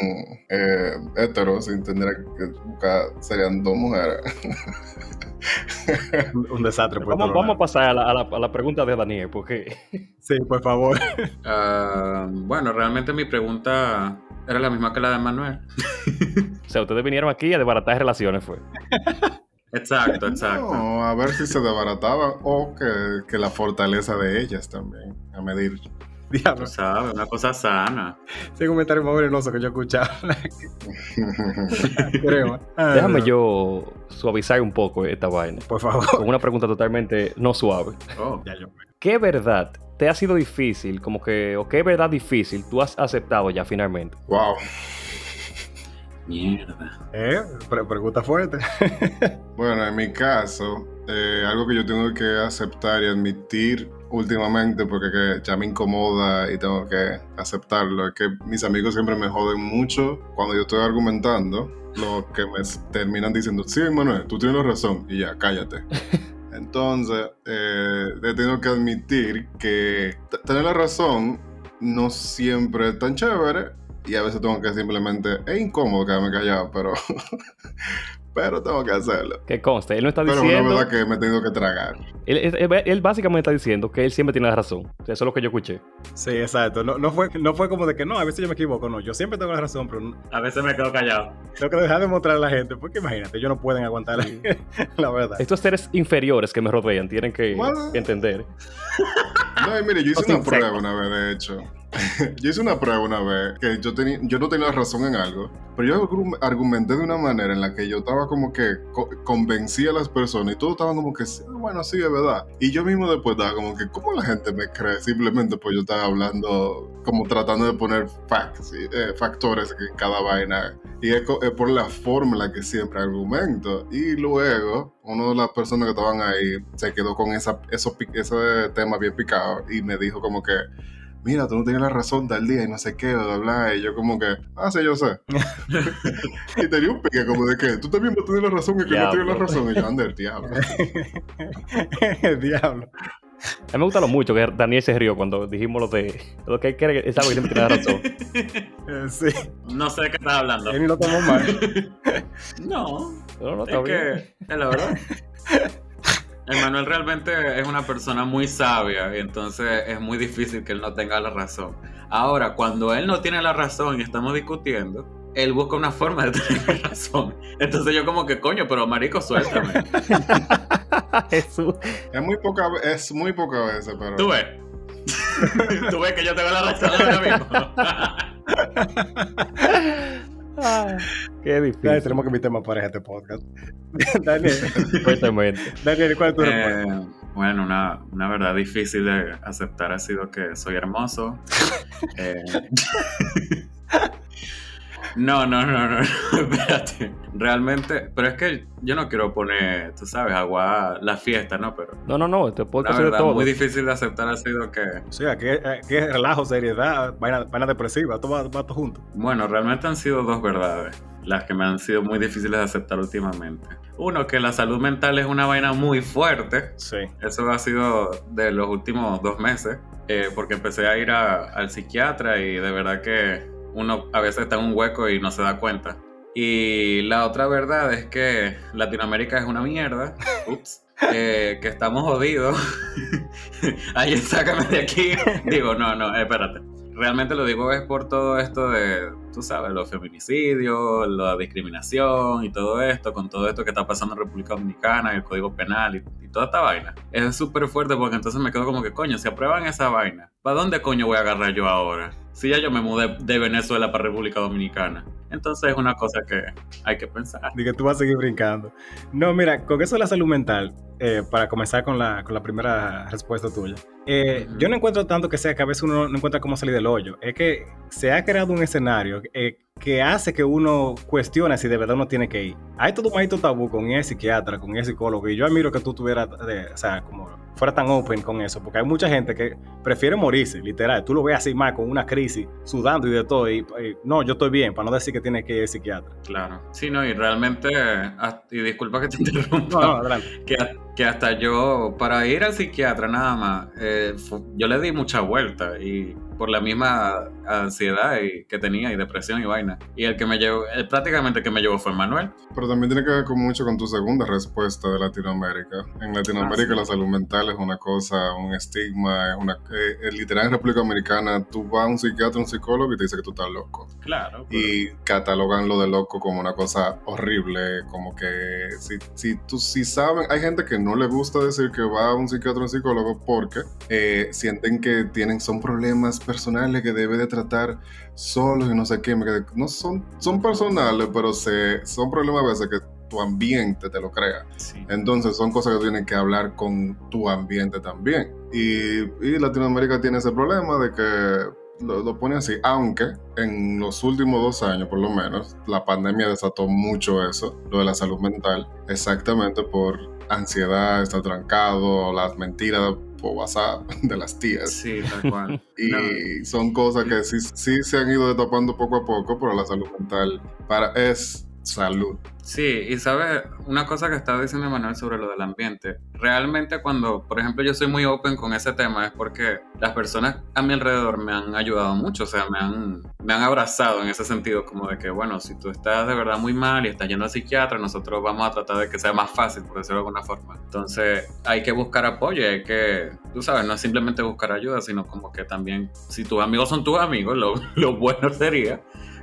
eh, heteros y tendrían que buscar, serían dos mujeres. un desastre. vamos, vamos a pasar a la, a, la, pregunta de Daniel, porque... Sí, por favor. Uh, bueno, realmente mi pregunta era la misma que la de Manuel. o sea, ustedes vinieron aquí a desbaratar relaciones, fue. Exacto, exacto. No, a ver si se desbarataban o que, que la fortaleza de ellas también, a medir. Diablo. sabes, una cosa sana. Ese comentario más venenoso que yo he escuchado. Creo. Ah, Déjame yo suavizar un poco esta vaina. Por favor. Con una pregunta totalmente no suave. Oh. Ya yo. ¿Qué verdad te ha sido difícil, como que, o qué verdad difícil tú has aceptado ya finalmente? Wow. Mierda. ¿Eh? pregunta fuerte. bueno, en mi caso, eh, algo que yo tengo que aceptar y admitir últimamente porque ya me incomoda y tengo que aceptarlo. Es que mis amigos siempre me joden mucho cuando yo estoy argumentando. Lo que me terminan diciendo, sí, Manuel, tú tienes razón. Y ya, cállate. Entonces, eh, tengo que admitir que tener la razón no siempre es tan chévere y a veces tengo que simplemente, es incómodo quedarme callado, pero, pero tengo que hacerlo. Que conste, él no está Pero una diciendo. verdad que me he tenido que tragar. Él, él- él básicamente está diciendo que él siempre tiene la razón. O sea, eso es lo que yo escuché. Sí, exacto. No, no, fue, no fue como de que no, a veces yo me equivoco. No, yo siempre tengo la razón, pero no- A veces me quedo callado. tengo que dejar de mostrar a la gente. Porque imagínate, ellos no pueden aguantar la, la verdad. Estos seres inferiores que me rodean tienen que Bueno. entender. No, y mire, yo hice una prueba una vez, de hecho. yo hice una prueba una vez que yo, tenía, yo no tenía razón en algo, pero yo argu- argumenté de una manera en la que yo estaba como que co- convencía a las personas y todos estaban como que, "Sí, bueno, sí, es verdad. Y yo mismo después estaba como que, ¿cómo la gente me cree? Simplemente pues yo estaba hablando, como tratando de poner facts, eh, factores en cada vaina. Y es, es por la forma en la que siempre argumento. Y luego, una de las personas que estaban ahí se quedó con esa, eso, ese tema bien picado y me dijo como que, mira, tú no tienes la razón tal día y no sé qué, bla, bla. Y yo como que, ah, sí, yo sé. y tenía un pique como de que, tú también no tienes la razón y que no tienes la razón. Y yo, anda el diablo. El diablo. A mí me gusta lo mucho que Daniel se rió cuando dijimos lo de lo que él quiere es algo que siempre tiene la razón. Eh, sí. No sé de qué estás hablando. Él ni lo tomó mal. No, No, no, está es bien. que, es la verdad. Emanuel realmente es una persona muy sabia y entonces es muy difícil que él no tenga la razón. Ahora, cuando él no tiene la razón y estamos discutiendo, él busca una forma de tener razón. Entonces yo como que, coño, pero marico, suéltame. Jesús. Es muy poca, es muy poca veces, pero... Tú ves. Tú ves que yo tengo la razón ahora mismo. Ah, qué difícil. tenemos que invitar más pareja a este podcast. Daniel. Daniel, ¿cuál es tu respuesta? Eh, bueno, una, una verdad difícil de aceptar ha sido que soy hermoso. Eh, no, no, no, no, no, espérate. Realmente, pero es que yo no quiero poner, tú sabes, agua la fiesta, ¿no? Pero No, no, no, este es de verdad todo. muy difícil de aceptar ha sido que, O sea, ¿qué, eh, qué relajo, seriedad, vaina, vaina depresiva? Todo va, va todo junto. bueno, realmente han sido dos verdades las que me han sido muy difíciles de aceptar últimamente. Uno, que la salud mental es una vaina muy fuerte. Sí. Eso ha sido de los últimos dos meses, eh, porque empecé a ir a- al psiquiatra y de verdad que uno a veces está en un hueco y no se da cuenta. Y la otra verdad es que Latinoamérica es una mierda. Ups. eh, que estamos jodidos. Ay, sácame de aquí. Digo, no, no, espérate. Realmente lo digo es por todo esto de, tú sabes, los feminicidios, la discriminación y todo esto, con todo esto que está pasando en República Dominicana, el Código Penal y, y toda esta vaina. Es súper fuerte porque entonces me quedo como que, coño, si aprueban esa vaina, ¿para dónde coño voy a agarrar yo ahora? Si ya yo me mudé de Venezuela para República Dominicana. Entonces es una cosa que hay que pensar. De que tú vas a seguir brincando. No, mira, con eso de la salud mental, eh, para comenzar con la, con la primera respuesta tuya, eh, Ujú. yo no encuentro tanto que sea que a veces uno no encuentra cómo salir del hoyo. Es que se ha creado un escenario eh, que hace que uno cuestione si de verdad uno tiene que ir. Hay todo un maldito tabú con el psiquiatra, con el psicólogo, y yo admiro que tú tuvieras, de- o sea, como fuera tan open con eso, porque hay mucha gente que prefiere morirse, literal. Tú lo ves así más con una crisis, sudando y de todo, y, y, no, yo estoy bien, para no decir que tiene que ir al psiquiatra. Claro. Sí, no, y realmente, hasta- y disculpa que te interrumpa, No, no, adelante. que, que hasta yo, para ir al psiquiatra nada más, eh, yo le di mucha vuelta y por la misma ansiedad y- que tenía y depresión y vaina. Y el que me llevó, el, prácticamente el que me llevó fue Manuel. Pero también tiene que ver con mucho con tu segunda respuesta de Latinoamérica. En Latinoamérica Ah, sí. la salud mental es una cosa, un estigma, es una... eh, eh, literal en República Dominicana tú vas a un psiquiatra, un psicólogo y te dice que tú estás loco. Claro. pero- Y catalogan lo de loco como una cosa horrible, como que si, si tú si saben, hay gente que no le gusta decir que va a un psiquiatra o un psicólogo porque eh, sienten que tienen, son problemas personales que debe de tratar solos y no sé qué, no son, son personales, pero se, son problemas a veces que tu ambiente te lo crea. sí. Entonces son cosas que tienen que hablar con tu ambiente también. Y, y Latinoamérica tiene ese problema de que lo, lo pone así, aunque en los últimos dos años por lo menos, la pandemia desató mucho eso, lo de la salud mental, exactamente por ansiedad, estar trancado, las mentiras WhatsApp de las tías. Sí, tal cual. Y No. son cosas que sí, sí se han ido destapando poco a poco, pero la salud mental para, es salud. Sí, y sabes, una cosa que estaba diciendo Manuel sobre lo del ambiente, realmente cuando, por ejemplo, yo soy muy open con ese tema es porque las personas a mi alrededor me han ayudado mucho, o sea, me han, me han abrazado en ese sentido, como de que, bueno, si tú estás de verdad muy mal y estás yendo al psiquiatra, nosotros vamos a tratar de que sea más fácil, por decirlo de alguna forma. Entonces, hay que buscar apoyo, hay que, tú sabes, no es simplemente buscar ayuda, sino como que también, si tus amigos son tus amigos, lo, lo bueno sería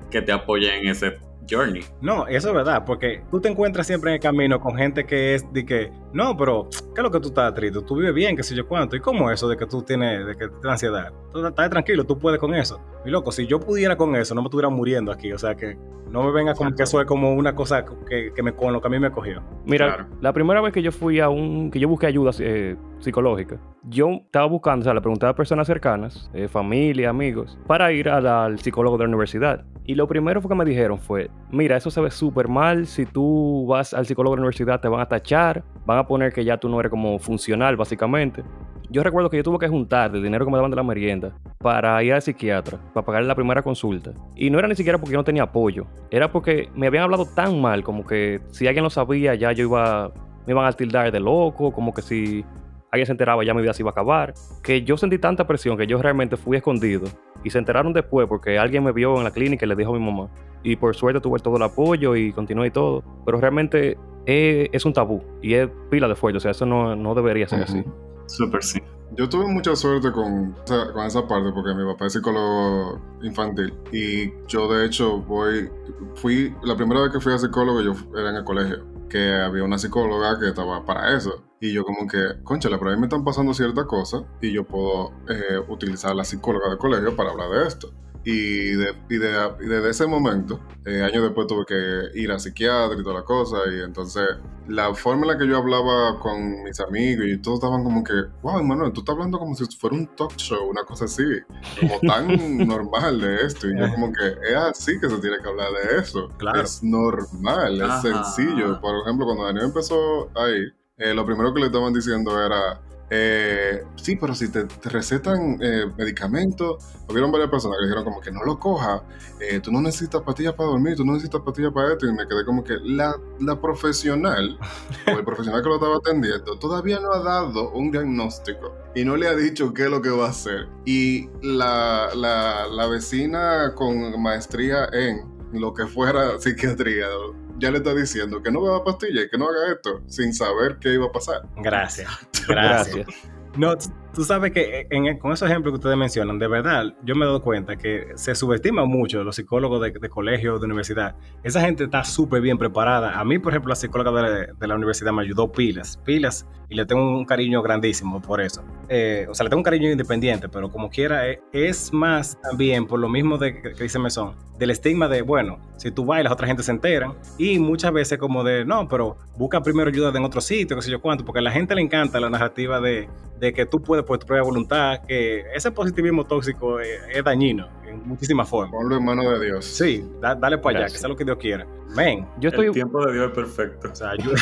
que te apoyen en ese journey. No, eso es verdad, porque tú te encuentras siempre en el camino con gente que es de que, no, pero, ¿qué es lo que tú estás triste? Tú vives bien, qué sé yo cuánto. ¿Y cómo eso de que tú tienes, de que tienes ansiedad? Tú estás tranquilo, tú puedes con eso. Y loco, si yo pudiera con eso, no me estuviera muriendo aquí. O sea que no me venga como que eso es como una cosa que, que me, con lo que a mí me cogió. Mira, Claro. la primera vez que yo fui a un, que yo busqué ayuda eh, psicológica, yo estaba buscando, o sea, le preguntaba a personas cercanas, eh, familia, amigos, para ir a la- al psicólogo de la universidad. Y lo primero fue que me dijeron fue, mira, eso se ve súper mal, si tú vas al psicólogo de la universidad te van a tachar, van a poner que ya tú no eres como funcional, básicamente. Yo recuerdo que yo tuve que juntar el dinero que me daban de la merienda para ir al psiquiatra, para pagar la primera consulta. Y no era ni siquiera porque yo no tenía apoyo, era porque me habían hablado tan mal, como que si alguien lo sabía ya yo iba, me iban a tildar de loco, como que si alguien se enteraba ya mi vida se iba a acabar, que yo sentí tanta presión que yo realmente fui escondido. Y se enteraron después porque alguien me vio en la clínica y le dijo a mi mamá. Y por suerte tuve todo el apoyo y continué y todo. Pero realmente es, un tabú y es pila de fuerte, o sea, eso no, no debería ser así. Súper sí. Yo tuve mucha suerte con, con esa parte porque mi papá es psicólogo infantil y yo de hecho voy, fui, la primera vez que fui a psicólogo yo era en el colegio, que había una psicóloga que estaba para eso y yo como que, conchale, pero a mí me están pasando ciertas cosas y yo puedo eh, utilizar la psicóloga del colegio para hablar de esto. Y, de, y, de, y desde ese momento, eh, años después tuve que ir a psiquiatra y toda la cosa. Y entonces, la forma en la que yo hablaba con mis amigos y todos estaban como que, wow, Manuel, tú estás hablando como si fuera un talk show, una cosa así, como tan normal de esto. Y yo, como que es así que se tiene que hablar de eso. Claro. Es normal, es Ajá. sencillo. Por ejemplo, cuando Daniel empezó ahí, eh, lo primero que le estaban diciendo era. Eh, sí, pero si te, recetan eh, medicamentos, hubieron varias personas que dijeron como que no lo coja, eh, tú no necesitas pastillas para dormir, tú no necesitas pastillas para esto, y me quedé como que la, la profesional o el profesional que lo estaba atendiendo todavía no ha dado un diagnóstico y no le ha dicho qué es lo que va a hacer. Y la vecina con maestría en lo que fuera psiquiatría ya le está diciendo que no beba pastillas y que no haga esto sin saber qué iba a pasar. Gracias. Gracias. Gracias. No, tú sabes que en- con esos ejemplos que ustedes mencionan, de verdad, yo me he dado cuenta que se subestima mucho los psicólogos de, de colegio, de universidad. Esa gente está súper bien preparada. A mí, por ejemplo, la psicóloga de, de la universidad me ayudó pilas, pilas, y le tengo un cariño grandísimo por eso. Eh, o sea, le tengo un cariño independiente, pero como quiera, eh, es más también por lo mismo de, que dice Mesón, del estigma de, bueno, si tú bailas, otra gente se enteran, y muchas veces como de, no, pero busca primero ayuda en otro sitio, qué sé yo cuánto, porque a la gente le encanta la narrativa de, de que tú puedes por tu propia voluntad, que ese positivismo tóxico eh, es dañino en muchísimas formas. Ponlo en manos de Dios. Sí, da- dale para allá, que Gracias. sea lo que Dios quiera. Men, Yo estoy, El tiempo de Dios es perfecto. o sea, ayuda-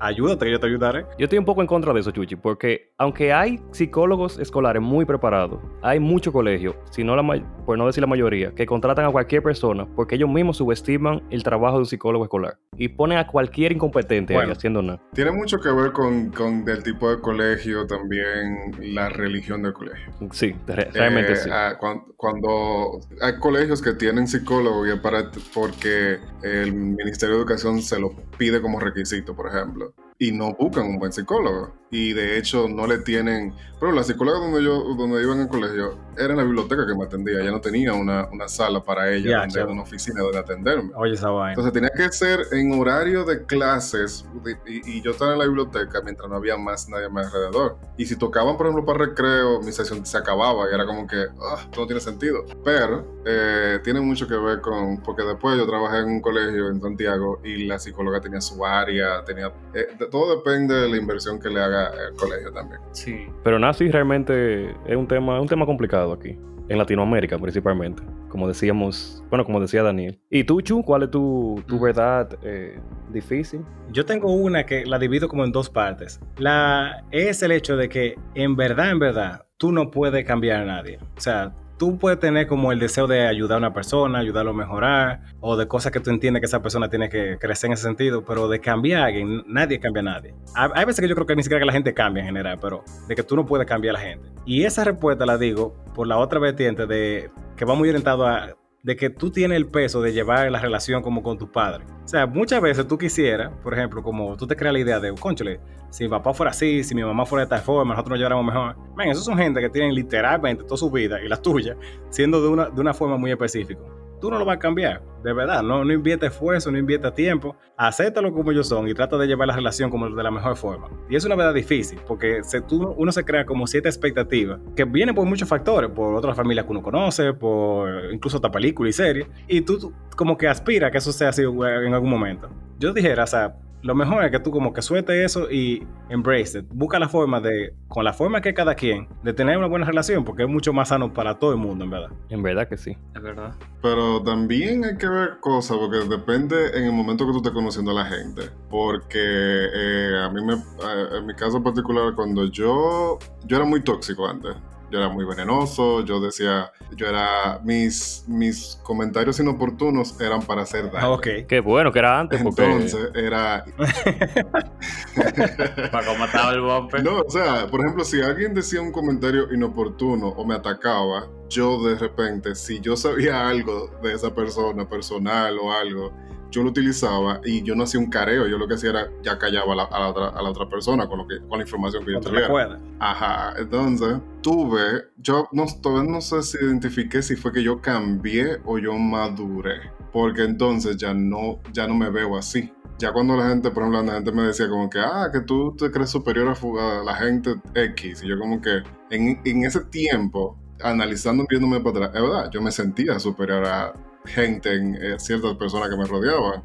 ayúdate, que yo te ayudaré. Yo estoy un poco en contra de eso, Chuchi, porque aunque hay psicólogos escolares muy preparados, hay mucho colegio, si no la por no decir la mayoría, que contratan a cualquier persona porque ellos mismos subestiman el trabajo de un psicólogo escolar y ponen a cualquier incompetente ahí haciendo nada. Tiene mucho que ver con, con el tipo de colegio, también la religión del colegio. Sí, re- realmente Eh, sí. ah, cuan- cuando, hay colegios que tienen psicólogo y para, porque el Ministerio de Educación se lo pide como requisito, por ejemplo, y no buscan un buen psicólogo. Y de hecho no le tienen... Pero la psicóloga donde yo donde iba en el colegio era en la biblioteca que me atendía. Ella no tenía una, una sala para ella, Ya, donde, una oficina donde atenderme. Oye, esa vaina. Entonces tenía que ser en horario de clases de- y, y yo estaba en la biblioteca mientras no había más nadie más alrededor. Y si tocaban, por ejemplo, para recreo, mi sesión se acababa y era como que, ah, esto no tiene sentido. Pero eh, tiene mucho que ver con, porque después yo trabajé en un colegio en Santiago y la psicóloga tenía su área, tenía, eh, todo depende de la inversión que le haga el colegio también. Sí. Pero nada, sí, realmente es un tema, un tema complicado aquí, en Latinoamérica principalmente, como decíamos, bueno, como decía Daniel. ¿Y tú, Chu, cuál es tu, tu verdad eh, difícil? Yo tengo una que la divido como en dos partes. La es el hecho de que en verdad, en verdad, tú no puedes cambiar a nadie. O sea, tú puedes tener como el deseo de ayudar a una persona, ayudarlo a mejorar, o de cosas que tú entiendes que esa persona tiene que crecer en ese sentido, pero de cambiar a alguien, nadie cambia a nadie. Hay veces que yo creo que ni siquiera que la gente cambia en general, pero de que tú no puedes cambiar a la gente. Y esa respuesta la digo por la otra vertiente de que va muy orientado a de que tú tienes el peso de llevar la relación como con tus padres. O sea, muchas veces tú quisieras, por ejemplo, como tú te creas la idea de, conchole, si mi papá fuera así, si mi mamá fuera de tal forma, nosotros nos lleváramos mejor. Ven, esos son gente que tienen literalmente toda su vida y la tuya, siendo de una, de una forma muy específica tú no lo vas a cambiar, de verdad. No, no invierte esfuerzo, no invierte tiempo. Acéptalo como ellos son y trata de llevar la relación como de la mejor forma. Y es una verdad difícil, porque se, tú, uno se crea como siete expectativas que vienen por muchos factores, por otras familias que uno conoce, por incluso otra película y serie, y tú, tú como que aspira a que eso sea así en algún momento. Yo dijera, o sea, lo mejor es que tú como que sueltes eso y embrace it. Busca la forma de, con la forma que cada quien, de tener una buena relación, porque es mucho más sano para todo el mundo, en verdad. En verdad que sí. Es verdad. Pero también hay que ver cosas, porque depende en el momento que tú estés conociendo a la gente. Porque eh, a mí me, eh, en mi caso particular, cuando yo, yo era muy tóxico antes yo era muy venenoso, yo decía, yo era, mis, mis comentarios inoportunos eran para hacer daño. Ok. Qué bueno que era antes. Porque... Entonces era... para cómo estaba el bumper. No, o sea, por ejemplo, si alguien decía un comentario inoportuno o me atacaba, yo de repente, si yo sabía algo de esa persona, personal o algo, yo lo utilizaba y yo no hacía un careo, yo lo que hacía era ya callaba a la, a la, otra, a la otra, persona con, lo que, con la información que yo tuviera. Ajá, entonces tuve, yo no, todavía no sé si identifiqué si fue que yo cambié o yo maduré, porque entonces ya no, ya no me veo así. Ya cuando la gente, por ejemplo, la gente me decía como que, ah, que tú te crees superior a, la gente X, y yo como que en, en ese tiempo, analizando, viéndome para atrás, es verdad, yo me sentía superior a gente, en eh, ciertas personas que me rodeaban.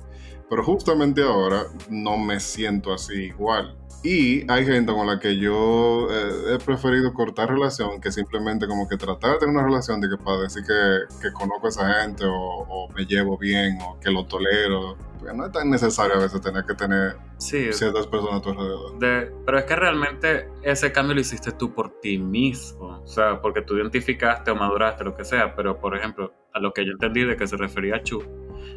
Pero justamente ahora no me siento así igual. Y hay gente con la que yo eh, he preferido cortar relación que simplemente como que tratar de tener una relación de que para decir que, que conozco a esa gente o, me llevo bien o que lo tolero. no es tan necesario a veces tener que tener ciertas personas a tu alrededor. pero es que realmente ese cambio lo hiciste tú por ti mismo. O sea, porque tú identificaste o maduraste, lo que sea. Pero, por ejemplo, a lo que yo entendí de que se refería a Chu,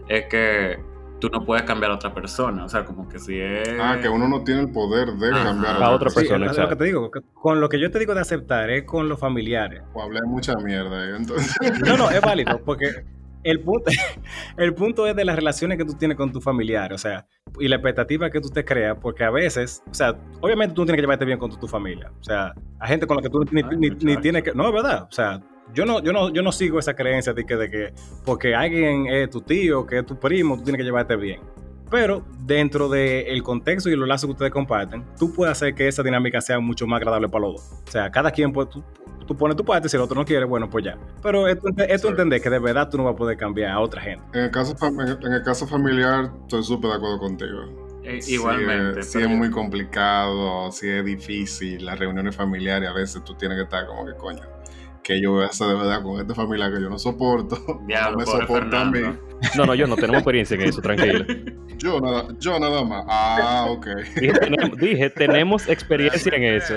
es que tú no puedes cambiar a otra persona. O sea, como que si es. Ah, que uno no tiene el poder de cambiar a, otra persona. Sí, lo que te digo, con lo que yo te digo de aceptar es con los familiares. O hablé mucha mierda, ¿eh? entonces. No, no, es válido, porque el punto, el punto es de las relaciones que tú tienes con tu familiar, o sea, y la expectativa que tú te creas, porque a veces, o sea, obviamente tú tienes que llevarte bien con tu, familia, o sea, hay gente con la que tú ni, ni tienes que, no, es verdad, o sea, yo no, yo no, yo no sigo esa creencia de que, de que porque alguien es tu tío, que es tu primo, tú tienes que llevarte bien. Pero dentro del contexto y los lazos que ustedes comparten, tú puedes hacer que esa dinámica sea mucho más agradable para los dos. O sea, cada quien puede, tú, pones tu parte, si el otro no quiere, bueno, pues ya. Pero esto, esto entender que de verdad tú no vas a poder cambiar a otra gente. En el caso, en el caso familiar, estoy súper de acuerdo contigo. Eh, igualmente. Si es, muy complicado, si es difícil, las reuniones familiares a veces tú tienes que estar como que coño que yo voy a hacer de verdad con esta familia que yo no soporto. no me soporta a mí. No, no, yo no tenemos experiencia en eso, tranquilo. Yo nada, yo nada más. Ah, ok. Dije, tenemos, experiencia en eso.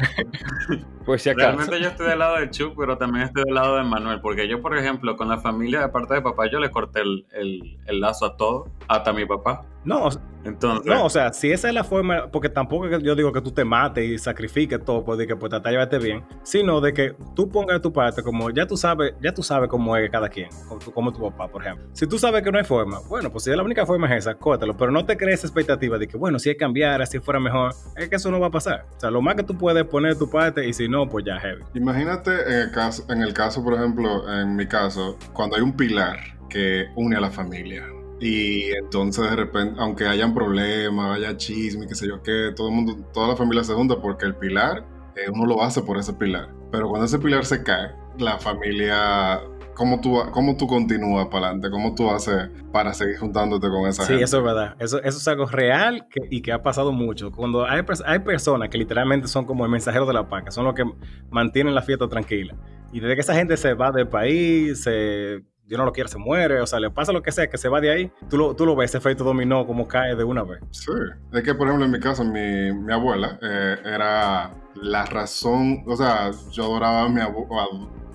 pues si acaso. Realmente yo estoy del lado de Chuck, pero también estoy del lado de Manuel, porque yo, por ejemplo, con la familia de parte de papá, yo le corté el, el, el lazo a todo, hasta a mi papá. No, entonces. No, o sea, si esa es la forma, porque tampoco yo digo que tú te mates y sacrifiques todo, pues de que pues tratar de llevarte bien, sino de que tú pongas de tu parte, como ya tú sabes, ya tú sabes cómo es cada quien, como tu, papá, por ejemplo. Si tú sabes que no hay forma, bueno, pues si la única forma es esa, córtalo, pero no te crees expectativa de que, bueno, si es cambiar, así fuera mejor, es que eso no va a pasar. O sea, lo más que tú puedes poner de tu parte y si no, pues ya heavy. Imagínate en el caso, en el caso, por ejemplo, en mi caso, cuando hay un pilar que une a la familia y entonces de repente, aunque hayan problemas, haya chisme, qué sé yo qué, todo el mundo, toda la familia se junta porque el pilar, eh, uno lo hace por ese pilar. Pero cuando ese pilar se cae, la familia ¿Cómo tú, cómo tú continúas para adelante? ¿Cómo tú haces para seguir juntándote con esa gente? Sí, eso es verdad. Eso, eso es algo real y que ha pasado mucho. Cuando hay, hay personas que literalmente son como el mensajero de la paca, son los que mantienen la fiesta tranquila. Y desde que esa gente se va del país, se yo no lo quiero, se muere, o sea, le pasa lo que sea, que se va de ahí, tú lo, tú lo ves, ese efecto dominó como cae de una vez. Sí, es que por ejemplo en mi caso, mi, mi abuela eh, era la razón, o sea, yo adoraba a mi abuela,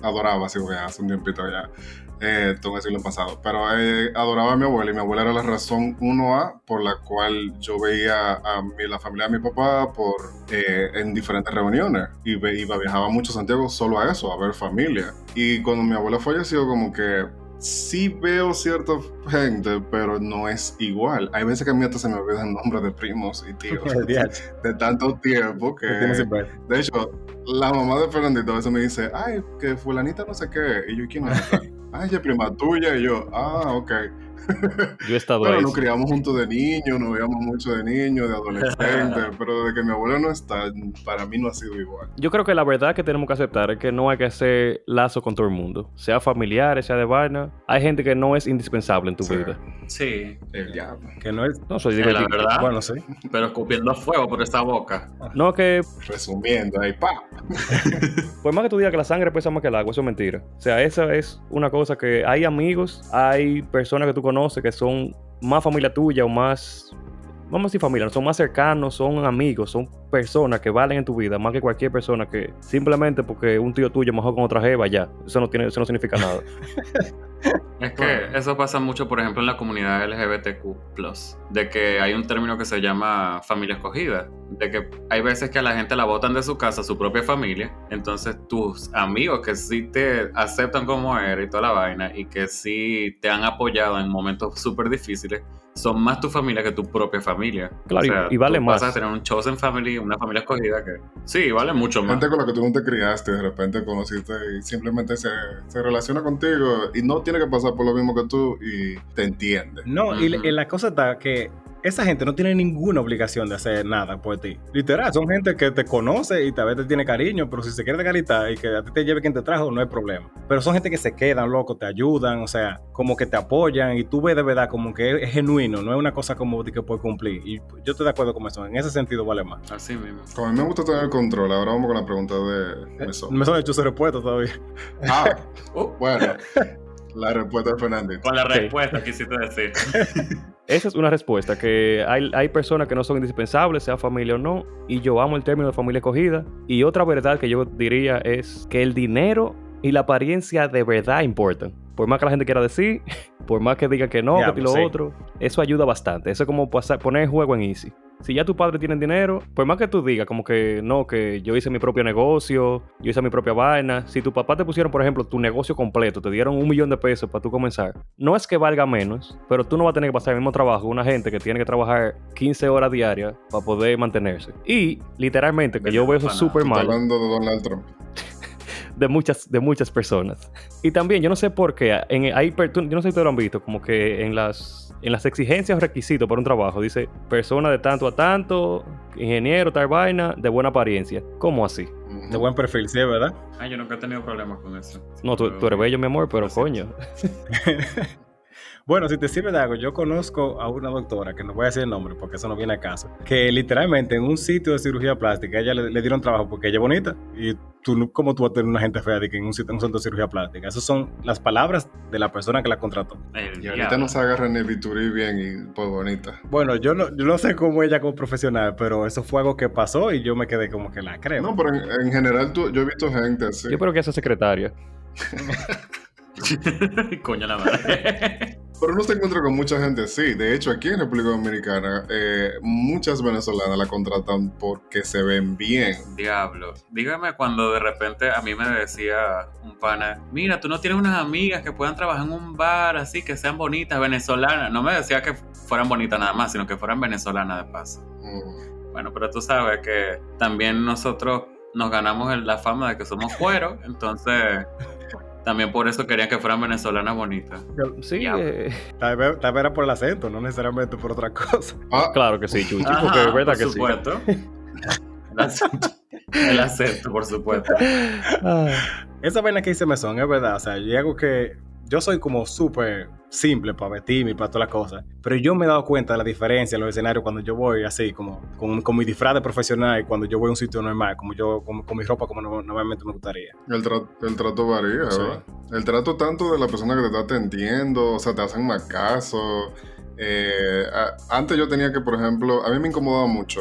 adoraba, voy hace un tiempito ya, eh, tengo que decirlo pasado, pero eh, adoraba a mi abuela y mi abuela era la razón 1A por la cual yo veía a mi, la familia de mi papá por, eh, en diferentes reuniones y iba, viajaba mucho a Santiago solo a eso, a ver familia. Y cuando mi abuela falleció, como que sí veo cierta gente, pero no es igual. Hay veces que a mí hasta se me olvidan nombres de primos y tíos de tanto tiempo que... De hecho, la mamá de Fernandito a veces me dice, ay, que fulanita no sé qué. Y yo, ¿quién es? Esta?" ay, ella es prima tuya. Y yo, ah, ok. Yo he estado Pero ahí. nos criamos juntos de niños, nos veíamos mucho de niños, de adolescentes. pero desde que mi abuela no está, para mí no ha sido igual. Yo creo que la verdad que tenemos que aceptar es que no hay que hacer lazo con todo el mundo. Sea familiares, sea de vaina. Hay gente que no es indispensable en tu Sí. vida. Sí, El diablo. Que no es. No, soy es la verdad. Bueno, sí. Pero escupiendo fuego por esa boca. No, que Resumiendo, ahí, pa. por más que tú digas que la sangre pesa más que el agua, eso es mentira. O sea, esa es una cosa que hay amigos, hay personas que tú conoces que son más familia tuya o más, vamos a decir familia, no son más cercanos, son amigos, son personas que valen en tu vida más que cualquier persona que simplemente porque un tío tuyo mejor con otra jeva, ya. Eso no, tiene, eso no significa nada. Es que eso pasa mucho, por ejemplo, en la comunidad LGBTQ, de que hay un término que se llama familia escogida, de que hay veces que a la gente la botan de su casa, su propia familia, entonces tus amigos que sí te aceptan como eres y toda la vaina, y que sí te han apoyado en momentos súper difíciles, son más tu familia que tu propia familia. Claro, y- y vale tú más. Vas a tener un chosen family, una familia escogida que sí, vale mucho más. Gente con la que tú no te criaste, de repente conociste y simplemente se, se relaciona contigo y no tiene que pasar por lo mismo que tú y te entiende. No, y, y la cosa está que esa gente no tiene ninguna obligación de hacer nada por ti. Literal, son gente que te conoce y tal vez te tiene cariño, pero si se quiere de calidad y que a ti te lleve quien te trajo, no hay problema. Pero son gente que se quedan, loco, te ayudan, o sea, como que te apoyan y tú ves de verdad como que es, es genuino, no es una cosa como de que puedes cumplir. Y yo estoy de acuerdo con eso, en ese sentido vale más. Así mismo. Como a mí me gusta tener control, ahora vamos con la pregunta de Mesón. Me son hecho su respuesta todavía. Ah, Uh, bueno, la respuesta de Fernandito. con la respuesta quisiste decir. Esa es una respuesta, que hay, hay personas que no son indispensables, sea familia o no, y yo amo el término de familia escogida. Y otra verdad que yo diría es que el dinero y la apariencia de verdad importan. Por más que la gente quiera decir, por más que diga que no, Diablo, que lo sí. otro, eso ayuda bastante. Eso es como pasar- poner el juego en easy. Si ya tu padre tiene dinero, por más que tú digas como que no, que yo hice mi propio negocio, yo hice mi propia vaina, si tu papá te pusieron, por ejemplo, tu negocio completo, te dieron un millón de pesos para tú comenzar, no es que valga menos, pero tú no vas a tener que pasar el mismo trabajo una gente que tiene que trabajar 15 horas diarias para poder mantenerse. Y literalmente, que yo veo eso súper mal hablando de Donald Trump. de muchas, de muchas personas. Y también, yo no sé por qué, en, hay, yo no sé si ustedes lo han visto, como que en las, en las exigencias o requisitos para un trabajo dice persona de tanto a tanto, ingeniero, tal vaina, de buena apariencia. ¿Cómo así? De buen perfil, sí, ¿verdad? Ay, yo nunca he tenido problemas con eso. No, tú, tú eres bello, mi amor, pero coño. Bueno, si te sirve de algo, yo conozco a una doctora, que no voy a decir el nombre porque eso no viene a caso, que literalmente en un sitio de cirugía plástica ella le, le dieron trabajo porque ella es bonita y tú, ¿cómo tú vas a tener una gente fea de que en un sitio en un centro de cirugía plástica? Esas son las palabras de la persona que la contrató. El Y ahorita no se agarra ni Viturí bien y pues bonita. Bueno, yo no, yo no sé cómo ella como profesional, pero eso fue algo que pasó y yo me quedé como que la creo. No, pero en, en general tú- yo he visto gente así. Yo creo que esa secretaria. Coño la madre. Pero uno se encuentra con mucha gente así. De hecho, aquí en República Dominicana, eh, muchas venezolanas la contratan porque se ven bien. Diablo. Dígame cuando de repente a mí me decía un pana, mira, tú no tienes unas amigas que puedan trabajar en un bar así, que sean bonitas, venezolanas. No me decía que fueran bonitas nada más, sino que fueran venezolanas de paso. Mm. Bueno, pero tú sabes que también nosotros nos ganamos la fama de que somos cueros, entonces también por eso querían que fueran venezolanas bonitas. Sí, Ya. eh, Tal vez, tal vez era por el acento, no necesariamente por otra cosa. Ah, claro que sí, Chuchi, Ajá, porque es verdad por que sí. supuesto. El acento, el acento, por supuesto. Ah. Esa vaina que dice Mesón es verdad, o sea, yo hago que yo soy como súper simple para vestirme y para todas las cosas, pero yo me he dado cuenta de la diferencia en los escenarios cuando yo voy así, como con, con mi disfraz de profesional y cuando yo voy a un sitio normal, como yo, con, con mi ropa como no- normalmente me gustaría. el, tra- el trato varía, Sí. ¿verdad? El trato tanto de la persona que te está atendiendo, o sea, te hacen más caso. Eh, a- antes yo tenía que, por ejemplo, a mí me incomodaba mucho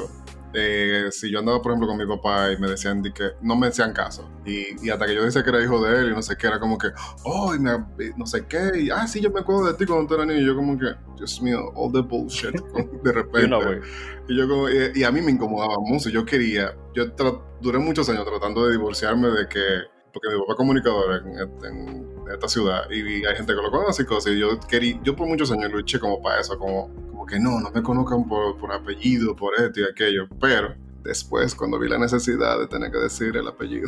eh, si yo andaba, por ejemplo, con mi papá y me decían de que no me decían caso, y, y hasta que yo decía que era hijo de él y no sé qué, era como que, oh, y me- y no sé qué, y ah, sí, yo me acuerdo de ti cuando tú eras niño, y yo como que, Dios mío, all the bullshit, de repente. Y yo como, y, a mí me incomodaba mucho. Yo quería, yo duré muchos años tratando de divorciarme de que, porque mi papá comunicador en, en esta ciudad y hay gente que lo conoce y cosas. Y yo quería, yo por muchos años luché como para eso, como, como que no, no me conozcan por, por apellido, por esto y aquello. Pero después, cuando vi la necesidad de tener que decir el apellido,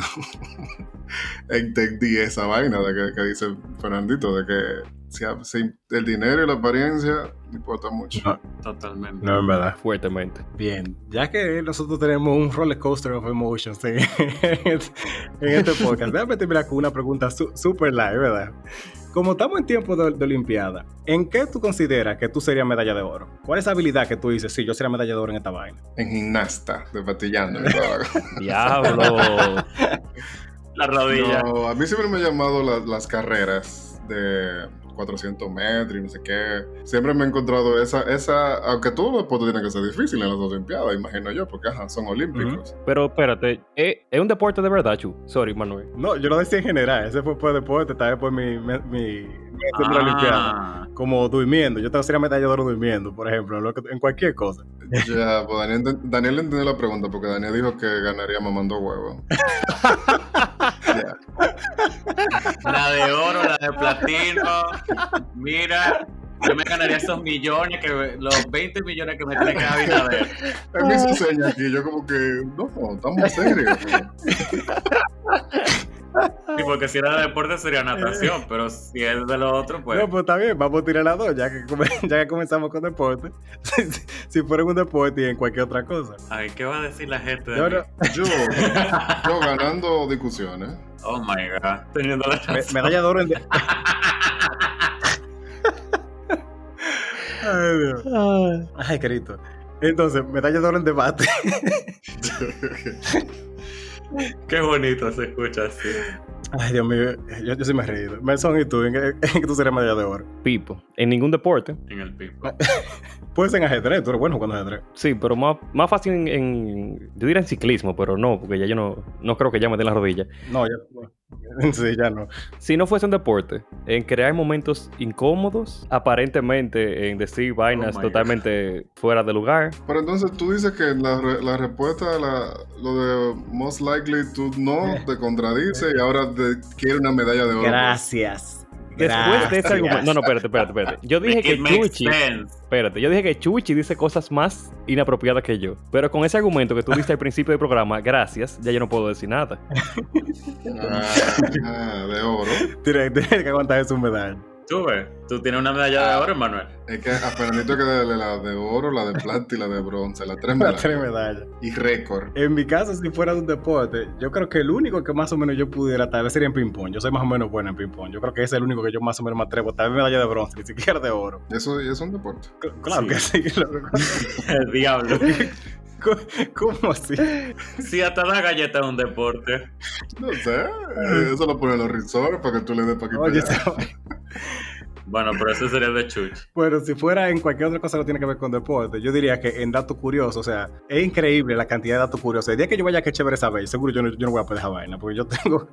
entendí esa vaina de que, que dice Fernandito, de que si, si el dinero y la apariencia no importa mucho. No, Totalmente. no, en verdad. Fuertemente. Bien, ya que nosotros tenemos un roller coaster of emotions en, en este podcast, déjame terminar con una pregunta su- super live, ¿verdad? Como estamos en tiempo de, de Olimpiada, ¿en qué tú consideras que tú serías medalla de oro? ¿Cuál es esa habilidad que tú dices, sí, yo sería medalla de oro en esta vaina? En gimnasta, la cosa. Diablo. La rodilla. No, a mí siempre me han llamado la- las carreras de 400 metros y no sé qué. Siempre me he encontrado esa, esa aunque todos los deportes tienen que ser difíciles en las Olimpiadas, imagino yo, porque ajá, son olímpicos. Pero espérate, ¿es, es un deporte de verdad, Chu? Sorry, Manuel. No, yo lo decía en general, ese fue por deporte, tal vez por mi, mi, mi, mi de la Olimpiada. Ah, Como durmiendo, yo te sería medalla de oro durmiendo, por ejemplo, en, lo que- en cualquier cosa. Ya, pues Daniel, Daniel entendió la pregunta porque Daniel dijo que ganaría mamando huevo. La de oro, la de platino. Mira, yo me ganaría esos millones, que los 20 millones que me tiene dar Abinader. Él me hizo señas aquí, yo como que, no, estamos serios. Sí, porque si era de deporte sería natación, pero si es de lo otro, pues. No, pues está bien, vamos a tirar las dos, ya que, come- ya que comenzamos con deporte. si, si- fuera un deporte y en cualquier otra cosa. Ay, ¿qué va a decir la gente de Yo mí? no- Yo, yo ganando discusiones. Oh my god, teniendo la me- razón. medalla de oro en... Ay, Dios. Ay, querido. Entonces, medalla de oro en debate. Qué bonito se escucha así. Ay, Dios mío, yo, yo sí me he reído. Melson, ¿y tú? ¿En qué, en qué tú serías medalla de oro? Pipo. En ningún deporte. En el pipo. Puede ser en ajedrez, tú eres bueno jugando ajedrez. Sí, pero más, más fácil en, en- Yo diría en ciclismo, pero no, porque ya yo no, no creo que ya me den la rodilla. No, ya. Sí, ya no. Si no fuese un deporte, en crear momentos incómodos, aparentemente en decir vainas my totalmente fuera de lugar. Pero entonces tú dices que la, re- la respuesta a la, lo de most likely tú no te contradice y ahora quiere una medalla de oro. Gracias. Después de ese argumento. No, no, espérate, espérate, espérate. Yo dije que Chuchi. sense. Espérate, yo dije que Chuchi dice cosas más inapropiadas que yo. Pero con ese argumento que tú diste al principio del programa, gracias, ya yo no puedo decir nada. Ah, ah, de oro. Tiene, tiene que aguantar su medalla. Tú ves, tú tienes una medalla de oro, Manuel. Es que a Fernandito hay que darle la de oro, la de plata y la de bronce, las tres Las tres medallas. medallas. Y récord. En mi caso, si fuera de un deporte, yo creo que el único que más o menos yo pudiera tal vez sería en ping-pong. Yo soy más o menos bueno en ping-pong. Yo creo que ese es el único que yo más o menos me atrevo. Tal vez medalla de bronce, ni siquiera de oro. Eso es un deporte. C- Claro que sí. El diablo. ¿Cómo así? Si hasta la galleta es un deporte. No sé. Eso lo ponen los resorts para que tú le des para aquí. Oye, Bueno, pero eso sería de Chuch. Bueno, si fuera en cualquier otra cosa que no tiene que ver con deporte, yo diría que en datos curiosos, o sea, es increíble la cantidad de datos curiosos. El día que yo vaya a que chévere saber, seguro yo no, yo no voy a poder esa vaina, porque yo tengo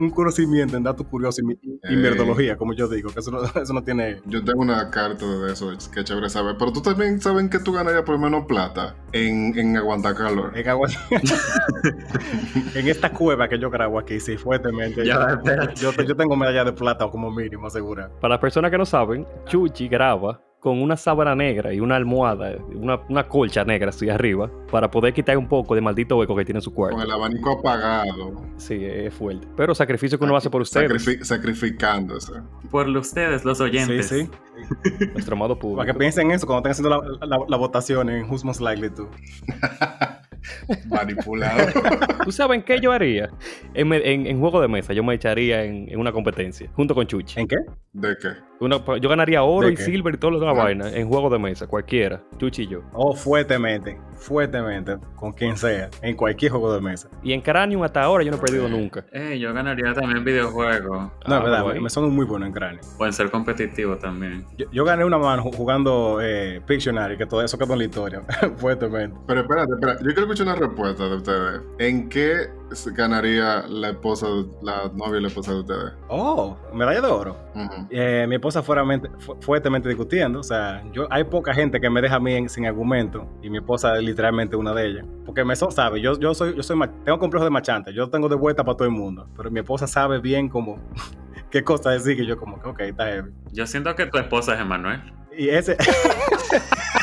un conocimiento en datos curiosos y, mi- y Ey. mierdología, como yo digo, que eso no, eso no tiene... Yo tengo una carta de eso, es que chévere saber. Pero tú también sabes que tú ganarías por lo menos plata en, en aguantar calor. En, agua- en esta cueva que yo grabo aquí, sí, fuertemente. Ya, yo, yo, yo tengo medalla de plata como mínimo, segura. Para las personas que no saben, Chuchi graba con una sábana negra y una almohada, una, una colcha negra así arriba, para poder quitar un poco de maldito hueco que tiene en su Con cuerpo. el abanico apagado. Sí, es fuerte. Pero sacrificio que uno hace por ustedes, Sacrifi- sacrificándose. Por ustedes, los oyentes. Sí, sí. nuestro amado público. Para que piensen eso cuando estén haciendo la, la, la votación en Who's Most Likely To. Manipulado. ¿Tú sabes qué yo haría? En- en juego de mesa, yo me echaría en, en una competencia, junto con Chuchi. ¿En qué? ¿De qué? Una- yo ganaría oro ¿De y qué? silver y todo lo de la Ah. vaina en juego de mesa, cualquiera. Chuchi y yo. Oh, fuertemente, fuertemente, con quien sea, en cualquier juego de mesa. Y en Cranium hasta ahora yo no he perdido nunca. Eh, yo ganaría también videojuegos. No, Ah, es verdad, pero me, son muy buenos en cráneo. Pueden ser competitivos también. Yo, yo gané una mano ju- jugando eh, Pictionary, que todo eso quedó en la historia, fuertemente. Pero espérate, espérate. Yo quiero escuchar una respuesta de ustedes. ¿En qué ganaría la esposa, la novia y la esposa de ustedes? Oh, medalla de oro. Eh, mi esposa fuertemente, fu- fuertemente discutiendo, o sea, yo hay poca gente que me deja a mí en- sin argumento y mi esposa es literalmente una de ellas, porque me so- sabe, yo, yo soy, yo soy, tengo complejo de machante, yo tengo de vuelta para todo el mundo, pero mi esposa sabe bien como qué cosa decir que yo como que ok, está heavy. Yo siento que tu esposa es Emanuel. Y ese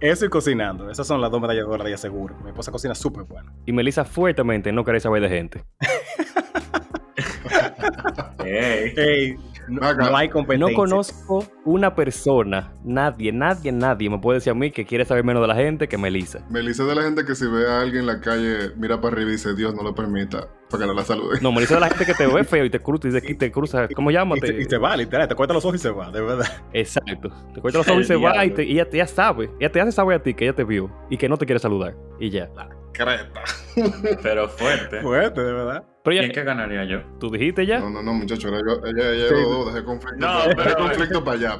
Eso y cocinando, esas son las dos medallas de oro de seguro. Mi esposa cocina súper bueno. Y Melissa fuertemente no quería saber de gente. No, no hay competencia. No conozco una persona, nadie, nadie, nadie me puede decir a mí que quiere saber menos de la gente que Melissa. Melissa es de la gente que si ve a alguien en la calle, mira para arriba y dice, Dios no lo permita, para que no la salude. No, Melissa es la gente que te ve feo y te cruza y te, y te cruza. ¿Cómo y, llámate? te, y se va, literal, te corta los ojos y se va, de verdad. Exacto. Te corta los ojos y se va y, te- y ella, ella sabe. Ella te hace saber a ti que ella te vio y que no te quiere saludar. Y ya. Creta. Pero fuerte. Fuerte, de verdad. Pero ¿Y en ya, qué ganaría yo? tú dijiste ya. No, no, no, muchacho, ella, ella, ella Sí. dejé conflicto, No, pa- dejé pero- conflicto para allá.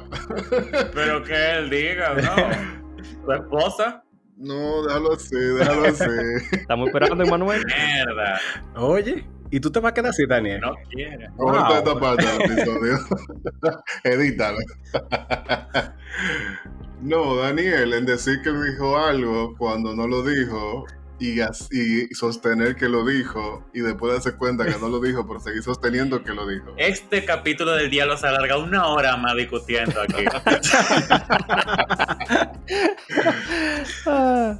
Pero que él diga, ¿no? ¿Tu esposa? No, déjalo así, déjalo así. Estamos esperando, Emanuel. Mierda. Oye, ¿y tú te vas a quedar así, Daniel? No quiere. Corta Wow. esta parte del episodio. Edítalo. No, Daniel, en decir que dijo algo cuando no lo dijo y, sostener que lo dijo y después darse cuenta que no lo dijo, pero seguir sosteniendo que lo dijo. Este capítulo del diálogo se alarga una hora más discutiendo aquí.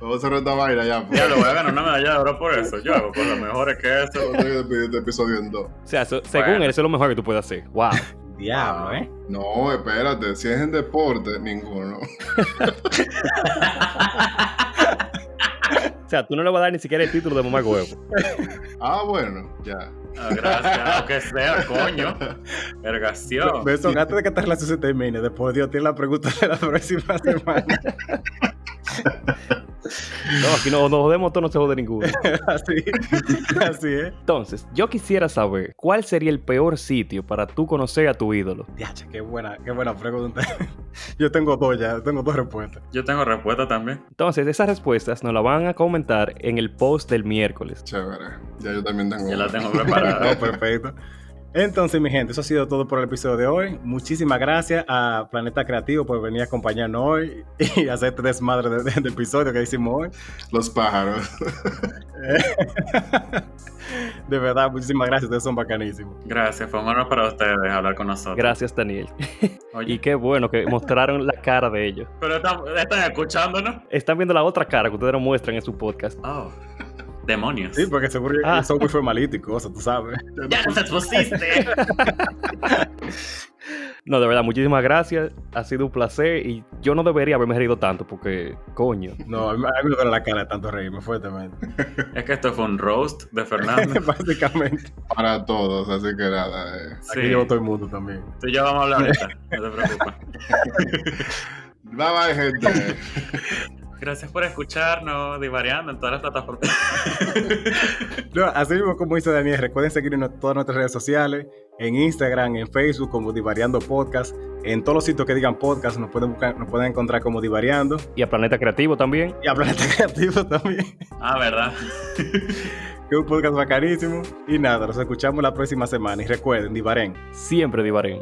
Vamos a cerrar esta vaina ya. pues. Ya lo voy a ganar una medalla de oro por eso. Yo hago cosas mejores que eso. Voy a despedir este episodio en dos. O sea, so- según él, eso es lo mejor que tú puedes hacer. Wow. Diablo, ¿eh? No, espérate, si es en deporte, ninguno. O sea, tú no le vas a dar ni siquiera el título de mamá huevo. Ah, bueno, ya. Ah, gracias, aunque sea, coño. Vergación. Beso, antes de que esta relación se termine, después Dios tiene la pregunta de la próxima semana. No, aquí no nos jodemos, todos no se jode ninguno. así, así es. Entonces, yo quisiera saber cuál sería el peor sitio para tú conocer a tu ídolo. Diache, qué buena, qué buena pregunta. Yo tengo dos ya, tengo dos respuestas. Yo tengo respuesta también. Entonces, esas respuestas nos las van a comentar en el post del miércoles. Chévere. Ya yo también tengo. Ya la tengo No, preparada. perfecto. Entonces, mi gente, eso ha sido todo por el episodio de hoy. Muchísimas gracias a Planeta Creativo por venir a acompañarnos hoy y hacer este desmadre de- de- del episodio que hicimos hoy. Los pájaros. De verdad, muchísimas gracias, ustedes son bacanísimos. Gracias, fue un honor para ustedes hablar con nosotros. Gracias, Daniel. Oye, Y qué bueno que mostraron la cara de ellos. pero están, están escuchándonos. Están viendo la otra cara que ustedes no muestran en su podcast. Oh, demonios. Sí, porque seguro Ah. que son muy formalíticos, tú sabes. Ya nos expusiste. No, de verdad, muchísimas gracias. Ha sido un placer y yo no debería haberme reído tanto porque, coño. No, a mí, a mí me duele la cara de tanto reírme fuertemente. es que esto fue un roast de Fernando. Básicamente. Para todos, así que nada. eh. Sí. Aquí llevo todo el mundo también. Tú y yo vamos a hablar ahorita. No te preocupes. Bye bye, gente. Gracias por escucharnos, divariando en todas las plataformas. No, así mismo como dice Daniel, recuerden seguirnos en todas nuestras redes sociales, en Instagram, en Facebook como Divariando Podcast, en todos los sitios que digan podcast nos pueden buscar, nos pueden encontrar como Divariando Y a Planeta Creativo también. y a Planeta Creativo también, Ah, ¿verdad? que es un podcast bacanísimo. Y nada, nos escuchamos la próxima semana y recuerden, Divaren. Siempre divaren.